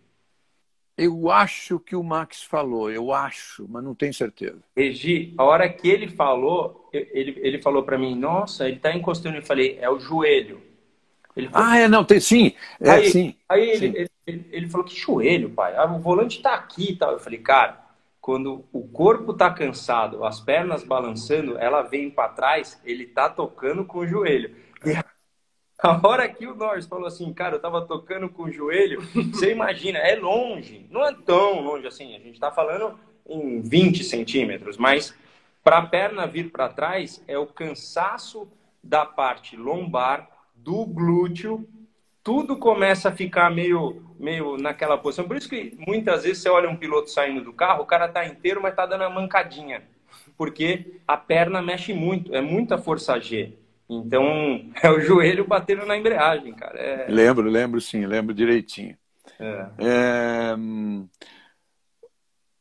Eu acho que o Max falou, eu acho, mas não tenho certeza. Regi, a hora que ele falou, ele, ele falou para mim, nossa, ele está encostando. Eu falei, é o joelho. Falou, ah, é, não, tem sim. É, aí, sim, aí sim. Ele, ele, ele, falou, que joelho, pai? Ah, o volante está aqui e tal. Eu falei, cara, quando o corpo está cansado, as pernas balançando, ela vem para trás, ele está tocando com o joelho. E a hora que o Norris falou assim, cara, eu tava tocando com o joelho, você imagina, é longe, não é tão longe assim, a gente tá falando em 20 centímetros, mas para a perna vir para trás é o cansaço da parte lombar, do glúteo, tudo começa a ficar meio, meio naquela posição. Por isso que muitas vezes você olha um piloto saindo do carro, o cara tá inteiro, mas tá dando uma mancadinha, porque a perna mexe muito, é muita força G. Então, é o joelho batendo na embreagem, cara. É... Lembro, lembro sim, lembro direitinho. É. É...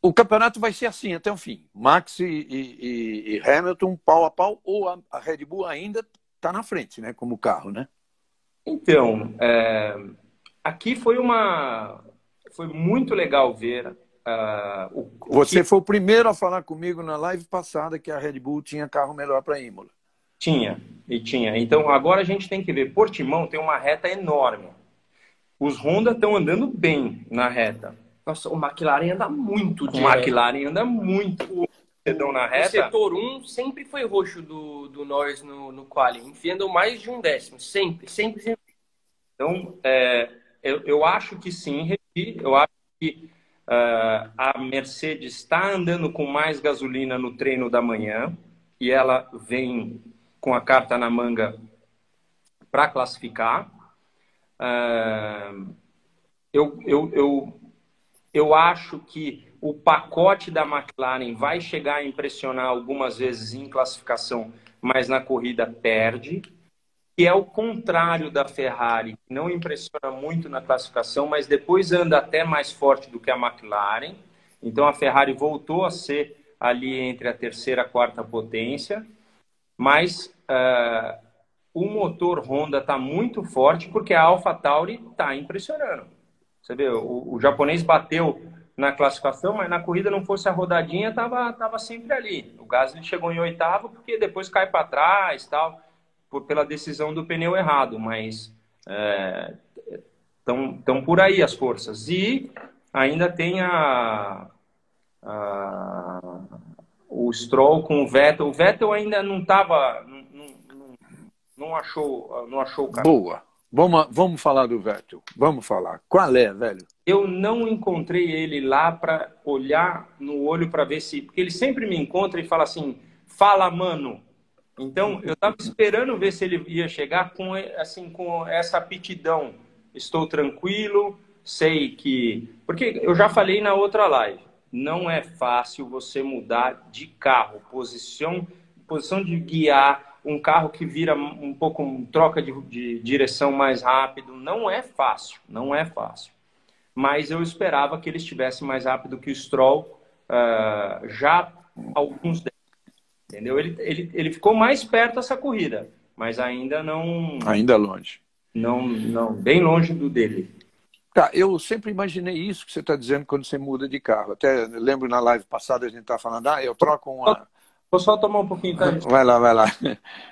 O campeonato vai ser assim até o fim. Max e, e, e Hamilton pau a pau, ou a, a Red Bull ainda está na frente, né? Como carro, né? Então, é... aqui foi uma. Foi muito legal ver. Uh, o, o Você que... foi o primeiro a falar comigo na live passada que a Red Bull tinha carro melhor para Imola. Tinha, e tinha. Então agora a gente tem que ver. Portimão tem uma reta enorme. Os Honda estão andando bem na reta. Nossa, o McLaren anda muito. O McLaren anda muito. Na reta. O setor 1 sempre foi roxo do, do Norris no, no quali, enfiando mais de um décimo. Sempre, sempre, sempre. Então, é, eu, eu acho que sim, eu acho que uh, a Mercedes está andando com mais gasolina no treino da manhã e ela vem com a carta na manga para classificar. Uh, eu, eu, eu, eu acho que o pacote da McLaren vai chegar a impressionar algumas vezes em classificação, mas na corrida perde. Que é o contrário da Ferrari, que não impressiona muito na classificação, mas depois anda até mais forte do que a McLaren. Então a Ferrari voltou a ser ali entre a terceira e a quarta potência, mas uh, o motor Honda está muito forte porque a AlphaTauri está impressionando. Você vê, o, o, japonês bateu na classificação, mas na corrida não fosse a rodadinha, estava tava sempre ali. O Gasly chegou em oitavo porque depois cai para trás, tal, por, pela decisão do pneu errado, mas é, por aí as forças. E ainda tem a, a, o Stroll com o Vettel. O Vettel ainda não estava. Não, não, não, achou, não achou o caminho. Boa. Vamos, vamos falar do Vettel. Vamos falar. Qual é, velho? Eu não encontrei ele lá para olhar no olho para ver se. Porque ele sempre me encontra e fala assim: fala, mano. Então, eu estava esperando ver se ele ia chegar com, assim, com essa aptidão. Estou tranquilo, sei que. Porque eu já falei na outra live não é fácil você mudar de carro, posição, posição de guiar, um carro que vira um pouco, um, troca de, de direção mais rápido, não é fácil, não é fácil. Mas eu esperava que ele estivesse mais rápido que o Stroll uh, já alguns deles, entendeu? Ele, ele, ele ficou mais perto dessa corrida, mas ainda não... Ainda longe. Não, não, bem longe do dele. Tá, eu sempre imaginei isso que você está dizendo quando você muda de carro. Até lembro na live passada a gente estava falando, ah, eu troco uma. Vou só tomar um pouquinho, tá? Vai lá, vai lá.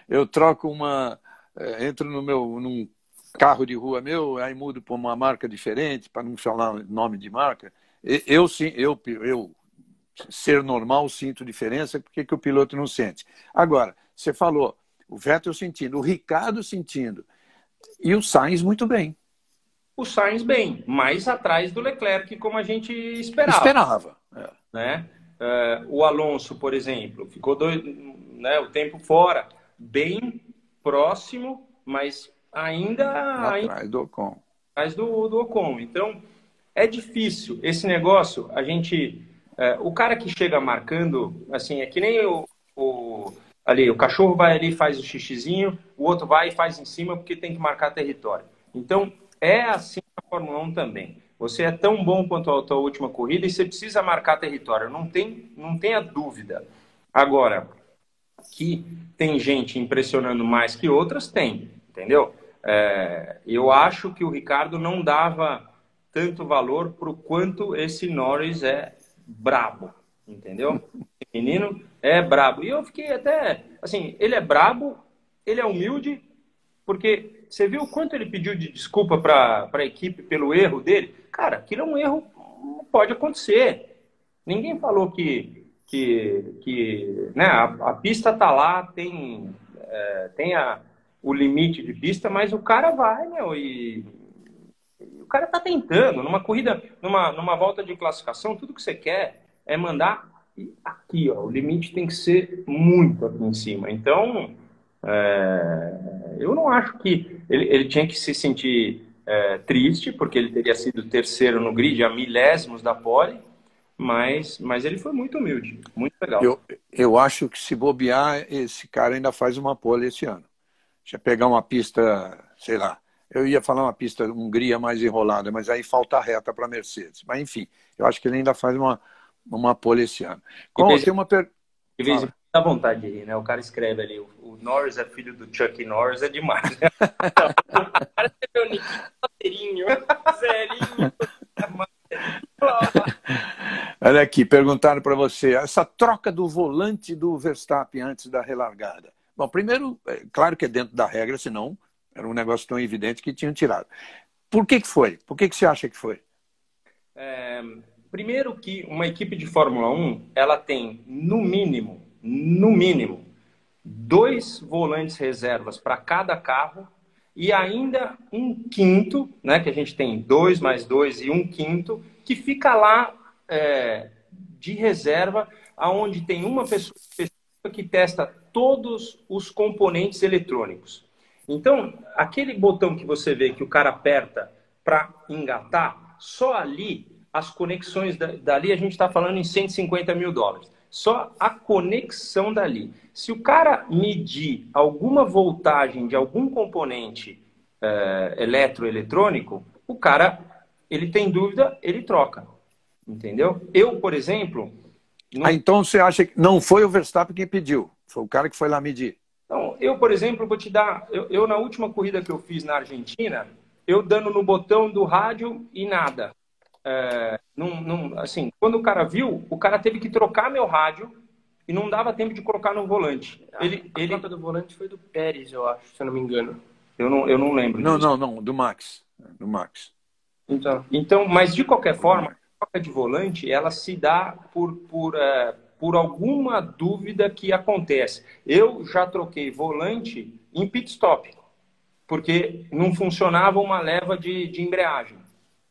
Eu troco uma. É, entro no meu num carro de rua meu, aí mudo para uma marca diferente, para não falar nome de marca. Eu sim, eu, eu ser normal sinto diferença, porque que o piloto não sente? Agora, você falou, o Vettel sentindo, o Ricardo sentindo, e o Sainz muito bem o Sainz bem, mais atrás do Leclerc, como a gente esperava. Esperava. É. Né? Uh, o Alonso, por exemplo, ficou dois, né, o tempo fora, bem próximo, mas ainda atrás do Ocon. Atrás do, do Ocon. Então, é difícil. Esse negócio, a gente. Uh, o cara que chega marcando, assim, é que nem o, o ali, o cachorro vai ali faz o xixizinho, o outro vai e faz em cima porque tem que marcar território. Então, é assim na Fórmula 1 também. Você é tão bom quanto a tua última corrida e você precisa marcar território. Não tem, não tenha dúvida. Agora, que tem gente impressionando mais que outras, tem. Entendeu? É, eu acho que o Ricardo não dava tanto valor para o quanto esse Norris é brabo. Entendeu? Menino é brabo. E eu fiquei até. Assim, ele é brabo, ele é humilde, porque você viu o quanto ele pediu de desculpa para a equipe pelo erro dele? Cara, aquilo é um erro, pode acontecer. Ninguém falou que, que, que né, a, a pista tá lá, tem, é, tem a, o limite de pista, mas o cara vai, meu, e, e o cara tá tentando. Numa corrida, numa, numa volta de classificação, tudo que você quer é mandar aqui, ó. O limite tem que ser muito aqui em cima. Então, é, eu não acho que ele, ele tinha que se sentir é, triste, porque ele teria sido terceiro no grid a milésimos da pole, mas, mas ele foi muito humilde, muito legal. Eu, eu acho que se bobear, esse cara ainda faz uma pole esse ano. Deixa eu pegar uma pista, sei lá, eu ia falar uma pista Hungria mais enrolada, mas aí falta reta para Mercedes. Mas enfim, eu acho que ele ainda faz uma, uma pole esse ano. Como tem uma per... De vez em quando dá vontade de rir, né? O cara escreve ali, o, Norris é filho do Chuck Norris, é demais. Né? o cara escreveu o Nick Zerinho. Olha aqui, perguntaram para você, essa troca do volante do Verstappen antes da relargada. Bom, primeiro, é, claro que é dentro da regra, senão era um negócio tão evidente que tinham tirado. Por que, que foi? Por que, que você acha que foi? É, primeiro que uma equipe de Fórmula 1, ela tem, no mínimo, no mínimo, dois volantes reservas para cada carro e ainda um quinto, né, que a gente tem dois mais dois e um quinto, que fica lá é, de reserva, aonde tem uma pessoa que testa todos os componentes eletrônicos. Então, aquele botão que você vê que o cara aperta para engatar, só ali as conexões dali, a gente está falando em 150 mil dólares. Só a conexão dali. Se o cara medir alguma voltagem de algum componente é, eletroeletrônico, o cara, ele tem dúvida, ele troca. Entendeu? Eu, por exemplo. Não... Ah, então você acha que não foi o Verstappen quem pediu? Foi o cara que foi lá medir? Então, eu, por exemplo, vou te dar. Eu, eu, na última corrida que eu fiz na Argentina, eu dando no botão do rádio e nada. É, não, não, assim, quando o cara viu, o cara teve que trocar meu rádio e não dava tempo de colocar no volante. Ele, a ele... do volante foi do Pérez, eu acho, se eu não me engano. Eu não, eu não lembro. Não, disso. não, não, do Max. Do Max. Então, então, mas de qualquer forma, a troca de volante ela se dá por, por, uh, por alguma dúvida que acontece. Eu já troquei volante em pit stop, porque não funcionava uma leva de, de embreagem.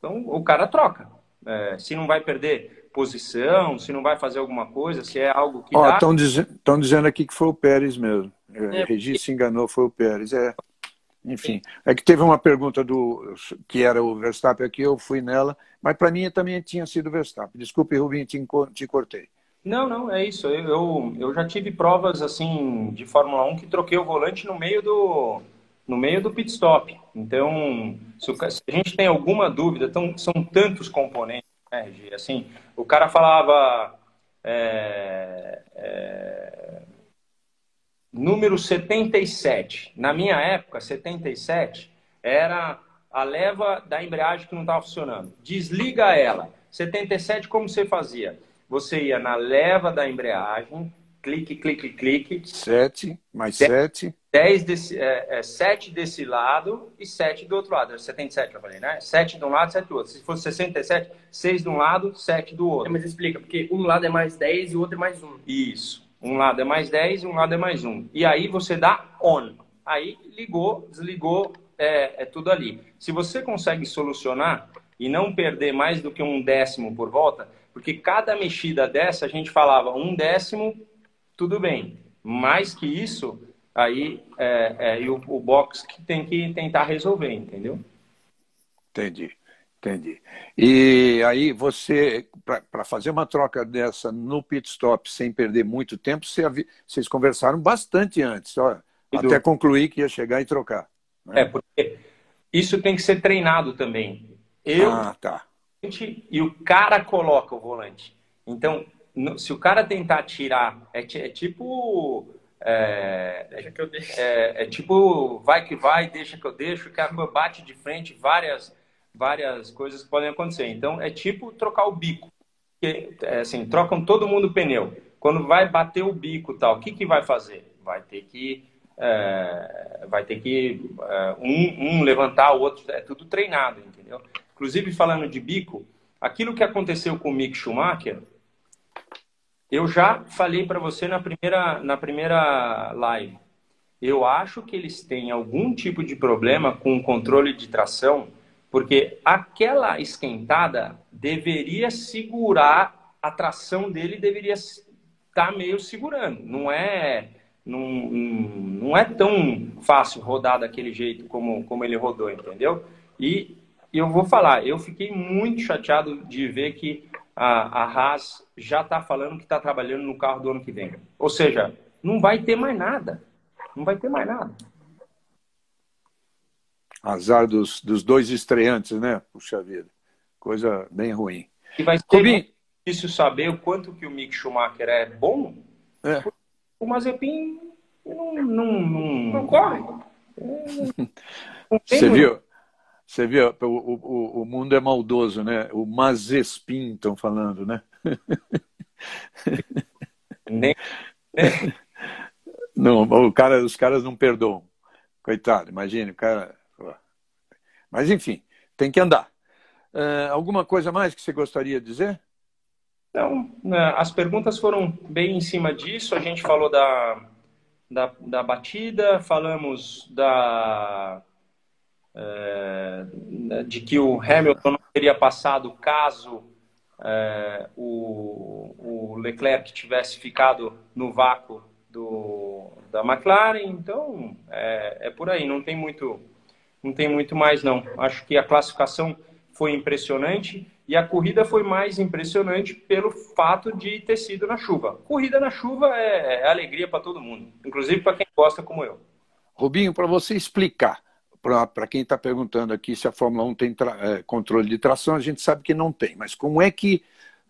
Então o cara troca. É, se não vai perder posição, se não vai fazer alguma coisa, se é algo que. Estão diz... dizendo aqui que foi o Pérez mesmo. É, é, Regi se enganou, foi o Pérez. É. Enfim, é que teve uma pergunta do que era o Verstappen aqui, eu fui nela, mas para mim também tinha sido o Verstappen. Desculpe, Rubinho, te, te cortei. Não, não, é isso. Eu, eu, eu, já tive provas assim de Fórmula 1 que troquei o volante no meio do, no meio do pit stop. Então, se, a gente tem alguma dúvida, tão, são tantos componentes, né, Regi? Assim, o cara falava. É, é, número 77. Na minha época, 77 era a leva da embreagem que não estava funcionando. Desliga ela. 77, como você fazia? Você ia na leva da embreagem, clique, clique, clique. 7, mais 7. 10 desse, é, é, 7 desse lado e 7 do outro lado. 77, eu falei, né? 7 de um lado, 7 do outro. Se fosse 67, 6 de um lado, 7 do outro. É, mas explica, porque um lado é mais 10 e o outro é mais 1. Isso. Um lado é mais 10 e um lado é mais 1. E aí você dá on. Aí ligou, desligou, é, é tudo ali. Se você consegue solucionar e não perder mais do que um décimo por volta, porque cada mexida dessa a gente falava um décimo, tudo bem. Mais que isso, aí é, é o, o box que tem que tentar resolver, entendeu? Entendi. Entendi. E aí você, para fazer uma troca dessa no pit stop sem perder muito tempo, você, vocês conversaram bastante antes, ó, até concluir que ia chegar e trocar. Né? É, porque isso tem que ser treinado também. Eu ah, tá. e o cara coloca o volante. Então, se o cara tentar tirar, é, é tipo. É, deixa que eu deixo. É, é, tipo, vai que vai, deixa que eu deixo, que a bate de frente várias várias coisas podem acontecer. Então, é tipo trocar o bico. Que, é, assim, trocam todo mundo o pneu. Quando vai bater o bico tal, o que, que vai fazer? Vai ter que é, vai ter que é, um, um, levantar, o outro, é tudo treinado, entendeu? Inclusive, falando de bico, aquilo que aconteceu com o Mick Schumacher, eu já falei para você na primeira, na primeira live. Eu acho que eles têm algum tipo de problema com o controle de tração porque aquela esquentada deveria segurar a tração dele, deveria estar tá meio segurando. Não é, não, não é tão fácil rodar daquele jeito como, como ele rodou, entendeu? E eu vou falar, eu fiquei muito chateado de ver que a, a Haas já está falando que está trabalhando no carro do ano que vem. Ou seja, não vai ter mais nada. Não vai ter mais nada. Azar dos, dos dois estreantes, né? Puxa vida. Coisa bem ruim. E vai ser difícil saber o quanto que o Mick Schumacher é bom. É. O Mazepin não, não, não, não corre. Você viu? Você viu? O, o, o mundo é maldoso, né? O Mazespin estão falando, né? Nem. Não, o cara, os caras não perdoam. Coitado, imagine, o cara mas, enfim, tem que andar. Uh, alguma coisa mais que você gostaria de dizer? Não, né, as perguntas foram bem em cima disso. A gente falou da, da, da batida, falamos da, é, de que o Hamilton não teria passado caso é, o, o Leclerc tivesse ficado no vácuo do, da McLaren. Então, é, é por aí, não tem muito não tem muito mais, não. Acho que a classificação foi impressionante e a corrida foi mais impressionante pelo fato de ter sido na chuva. Corrida na chuva é, é alegria para todo mundo, inclusive para quem gosta como eu. Rubinho, para você explicar, para quem está perguntando aqui se a Fórmula 1 tem é, controle de tração, a gente sabe que não tem, mas como é que,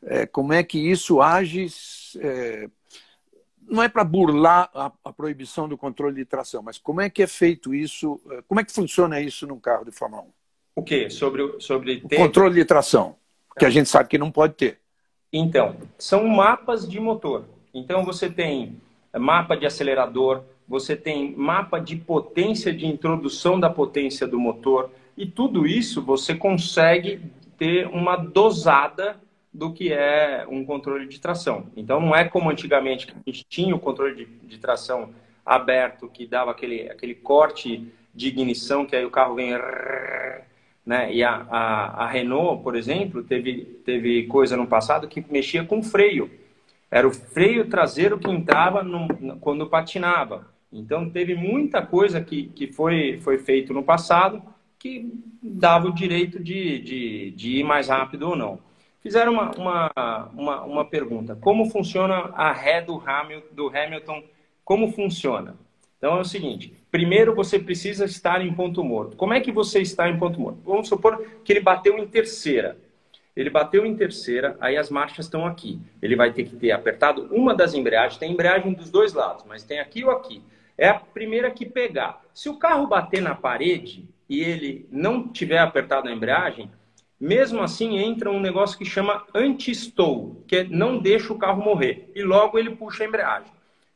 é, como é que isso age? É, não é para burlar a, a, proibição do controle de tração, mas como é que é feito isso? Como é que funciona isso num carro de Fórmula 1? O quê? Sobre, sobre ter... o controle de tração, que a gente sabe que não pode ter. Então, são mapas de motor. Então, você tem mapa de acelerador, você tem mapa de potência de introdução da potência do motor, e tudo isso você consegue ter uma dosada do que é um controle de tração. Então não é como antigamente que a gente tinha o controle de, de tração aberto que dava aquele, aquele corte de ignição que aí o carro vem né? E a, a, a, Renault, por exemplo, teve, teve coisa no passado que mexia com freio. Era o freio traseiro que entrava no, quando patinava. Então, teve muita coisa que, que foi, foi feito no passado que dava o direito de, de, de ir mais rápido ou não. Fizeram uma, uma, uma, uma pergunta: como funciona a ré do Hamilton, do Hamilton? Como funciona? Então é o seguinte: primeiro você precisa estar em ponto morto. Como é que você está em ponto morto? Vamos supor que ele bateu em terceira. Ele bateu em terceira, aí as marchas estão aqui. Ele vai ter que ter apertado uma das embreagens, tem embreagem dos dois lados, mas tem aqui ou aqui é a primeira que pegar. Se o carro bater na parede e ele não tiver apertado a embreagem, mesmo assim entra um negócio que chama anti-stow, que é não deixa o carro morrer. E logo ele puxa a embreagem.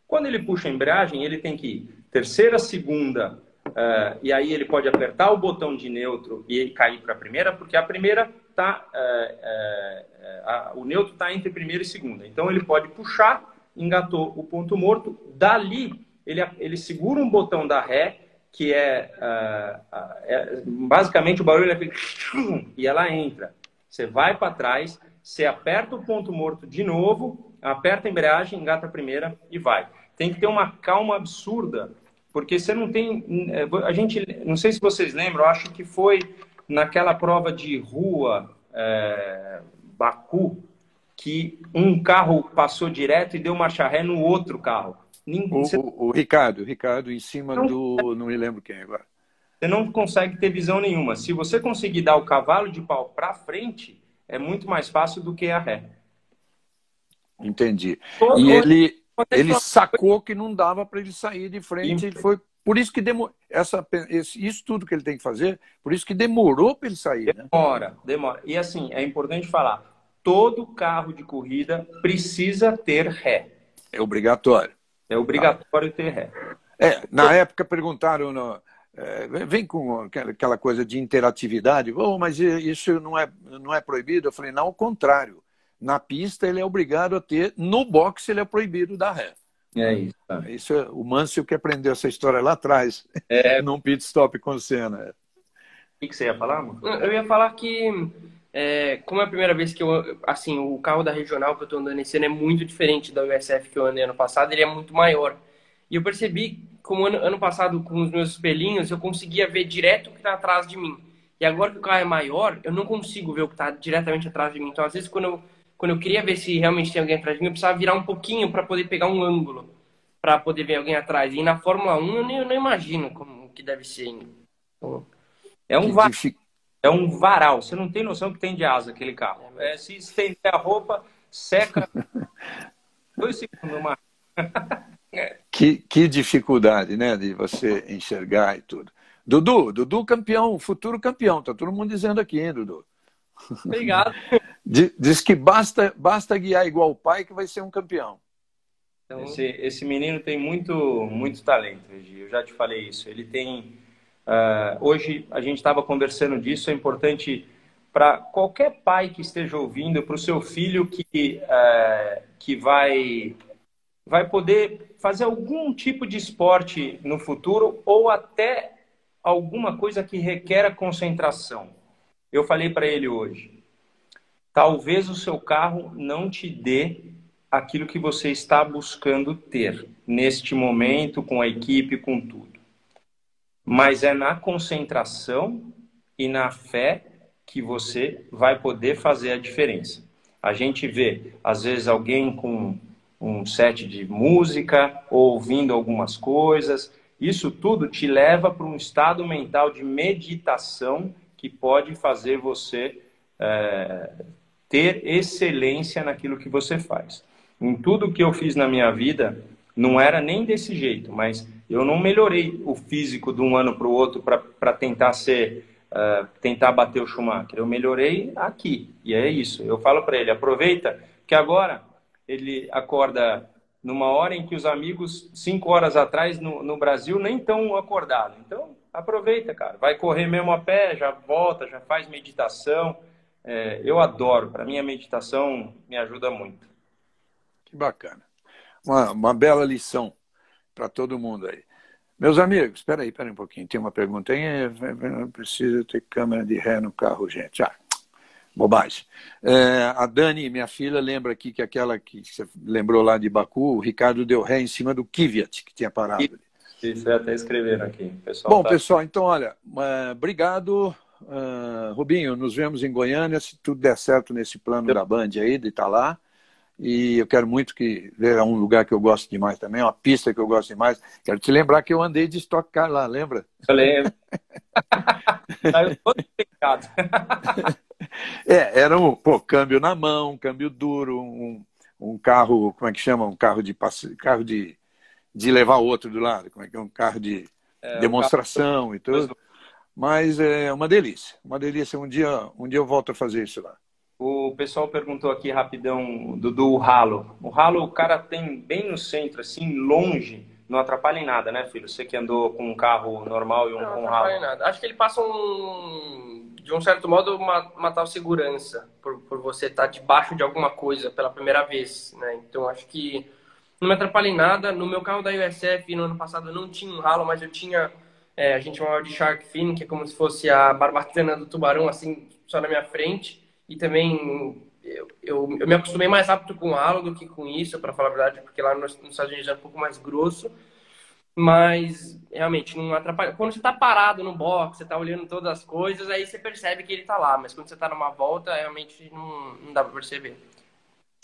Quando ele puxa a embreagem, ele tem que ir terceira, segunda, uh, e aí ele pode apertar o botão de neutro e cair para a primeira, porque a primeira tá, uh, uh, o neutro está entre primeira e segunda. Então ele pode puxar, engatou o ponto morto, dali ele, ele segura um botão da ré, que é, uh, é basicamente o barulho é aquele e ela entra. Você vai para trás, você aperta o ponto morto de novo, aperta a embreagem, engata a primeira e vai. Tem que ter uma calma absurda, porque você não tem. É, a gente, não sei se vocês lembram, acho que foi naquela prova de rua é, Baku que um carro passou direto e deu marcha ré no outro carro. Ninguém, o, você... o, o, Ricardo, o Ricardo em cima não, do. Não me lembro quem agora. Você não consegue ter visão nenhuma. Se você conseguir dar o cavalo de pau para frente, é muito mais fácil do que a ré. Entendi. Todo e ele, ele sacou que não dava para ele sair de frente. Ele foi por isso que demorou. Essa, isso tudo que ele tem que fazer, por isso que demorou para ele sair. Né? Demora, demora. E assim, é importante falar: todo carro de corrida precisa ter ré. É obrigatório. É obrigatório ter ré. É, na época perguntaram, no, é, vem com aquela coisa de interatividade, oh, mas isso não é, não é proibido? Eu falei, não, ao contrário. Na pista ele é obrigado a ter, no boxe ele é proibido dar ré. É isso. Tá. isso é, o Mâncio que aprendeu essa história lá atrás, é... num pit stop com o Senna. O que, que você ia falar, mano? Eu ia falar que é, como é a primeira vez que eu, assim, o carro da regional que eu tô andando esse ano é muito diferente da USF que eu andei ano passado, ele é muito maior. E eu percebi, como ano, ano passado, com os meus espelhinhos, eu conseguia ver direto o que está atrás de mim. E agora que o carro é maior, eu não consigo ver o que está diretamente atrás de mim. Então, às vezes, quando eu, quando eu queria ver se realmente tem alguém atrás de mim, eu precisava virar um pouquinho para poder pegar um ângulo, para poder ver alguém atrás. E na Fórmula 1, eu nem, eu não imagino como que deve ser. Então, é um vazio é um varal. Você não tem noção que tem de asa aquele carro. É, se estender a roupa, seca. Dois segundos, uma. que, que dificuldade, né? De você enxergar e tudo. Dudu, Dudu campeão, futuro campeão. Tá todo mundo dizendo aqui, hein, Dudu? Obrigado. Diz que basta, basta guiar igual o pai que vai ser um campeão. Então... Esse, esse menino tem muito, muito talento, Regi. Eu já te falei isso. Ele tem Uh, hoje a gente estava conversando disso, é importante para qualquer pai que esteja ouvindo, para o seu filho que, uh, que vai, vai poder fazer algum tipo de esporte no futuro ou até alguma coisa que requer concentração. Eu falei para ele hoje, talvez o seu carro não te dê aquilo que você está buscando ter neste momento, com a equipe, com tudo mas é na concentração e na fé que você vai poder fazer a diferença. A gente vê, às vezes, alguém com um set de música, ou ouvindo algumas coisas. Isso tudo te leva para um estado mental de meditação que pode fazer você é, ter excelência naquilo que você faz. Em tudo que eu fiz na minha vida, não era nem desse jeito, mas eu não melhorei o físico de um ano para o outro para tentar ser, uh, tentar bater o Schumacher. Eu melhorei aqui, e é isso. Eu falo para ele, aproveita que agora ele acorda numa hora em que os amigos, cinco horas atrás no, no Brasil, nem estão acordados. Então, aproveita, cara. Vai correr mesmo a pé, já volta, já faz meditação. É, eu adoro. Para mim, a meditação me ajuda muito. Que bacana. Uma, uma bela lição para todo mundo aí. Meus amigos, espera aí, espera um pouquinho. Tem uma pergunta aí. Precisa ter câmera de ré no carro, gente. Ah, bobagem. É, a Dani, minha filha, lembra aqui que aquela que você lembrou lá de Baku, o Ricardo deu ré em cima do Kvyat, que tinha parado. Isso, até escreveram aqui. Pessoal Bom, tá... pessoal, então, olha, uh, obrigado. Uh, Rubinho, nos vemos em Goiânia, se tudo der certo nesse plano da Band aí, de estar tá lá. E eu quero muito que é um lugar que eu gosto demais também, uma pista que eu gosto demais. Quero te lembrar que eu andei de Stock Car lá, lembra? Eu lembro. Saiu todo É, era um pô, câmbio na mão, câmbio duro, um, um carro, como é que chama? Um carro de passe... carro de, de levar outro do lado, como é que é? Um carro de é, demonstração carro... e tudo. Mas é uma delícia, uma delícia. Um dia, um dia eu volto a fazer isso lá. O pessoal perguntou aqui rapidão do, do ralo. O ralo, o cara tem bem no centro, assim, longe, não atrapalha em nada, né, filho? Você que andou com um carro normal e um não, com um ralo. Não atrapalha em nada. Acho que ele passa um de um certo modo, uma, uma tal segurança por, por você estar debaixo de alguma coisa pela primeira vez, né? Então, acho que não me atrapalha em nada. No meu carro da USF, no ano passado, eu não tinha um ralo, mas eu tinha, é, a gente chamava de shark fin, que é como se fosse a barbatana do tubarão, assim, só na minha frente. E também eu, eu, eu me acostumei mais rápido com ralo do que com isso, para falar a verdade, porque lá nos, nos Estados Unidos é um pouco mais grosso mas realmente não atrapalha. Quando você está parado no box, você está olhando todas as coisas, aí você percebe que ele está lá, mas quando você está numa volta, realmente não, não dá para perceber.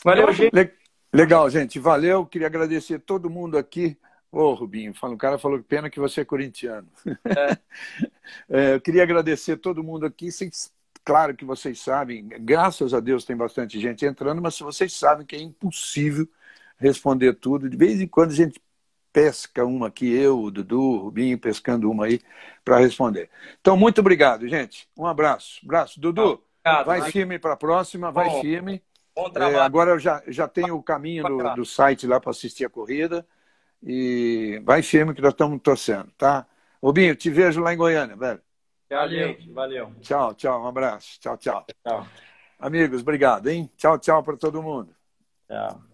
Valeu, gente. Legal, gente. Valeu. Queria agradecer todo mundo aqui. Ô, Rubinho, o cara falou que pena que você é corintiano. É. é, eu queria agradecer todo mundo aqui. Claro que vocês sabem, graças a Deus tem bastante gente entrando, mas vocês sabem que é impossível responder tudo. De vez em quando a gente pesca uma aqui, eu, o Dudu, o Rubinho, pescando uma aí para responder. Então, muito obrigado, gente. Um abraço. Abraço. Dudu, obrigado, vai mas... firme para a próxima, vai Bom, firme. Bom é, trabalho. É, agora eu já, já tenho o caminho do, do site lá para assistir a corrida. E vai firme que nós estamos torcendo, tá? Rubinho, te vejo lá em Goiânia, velho. Tchau, gente. Valeu. Tchau, tchau. Um abraço. Tchau, tchau. Tchau. Amigos, obrigado, hein? Tchau, tchau para todo mundo. Tchau.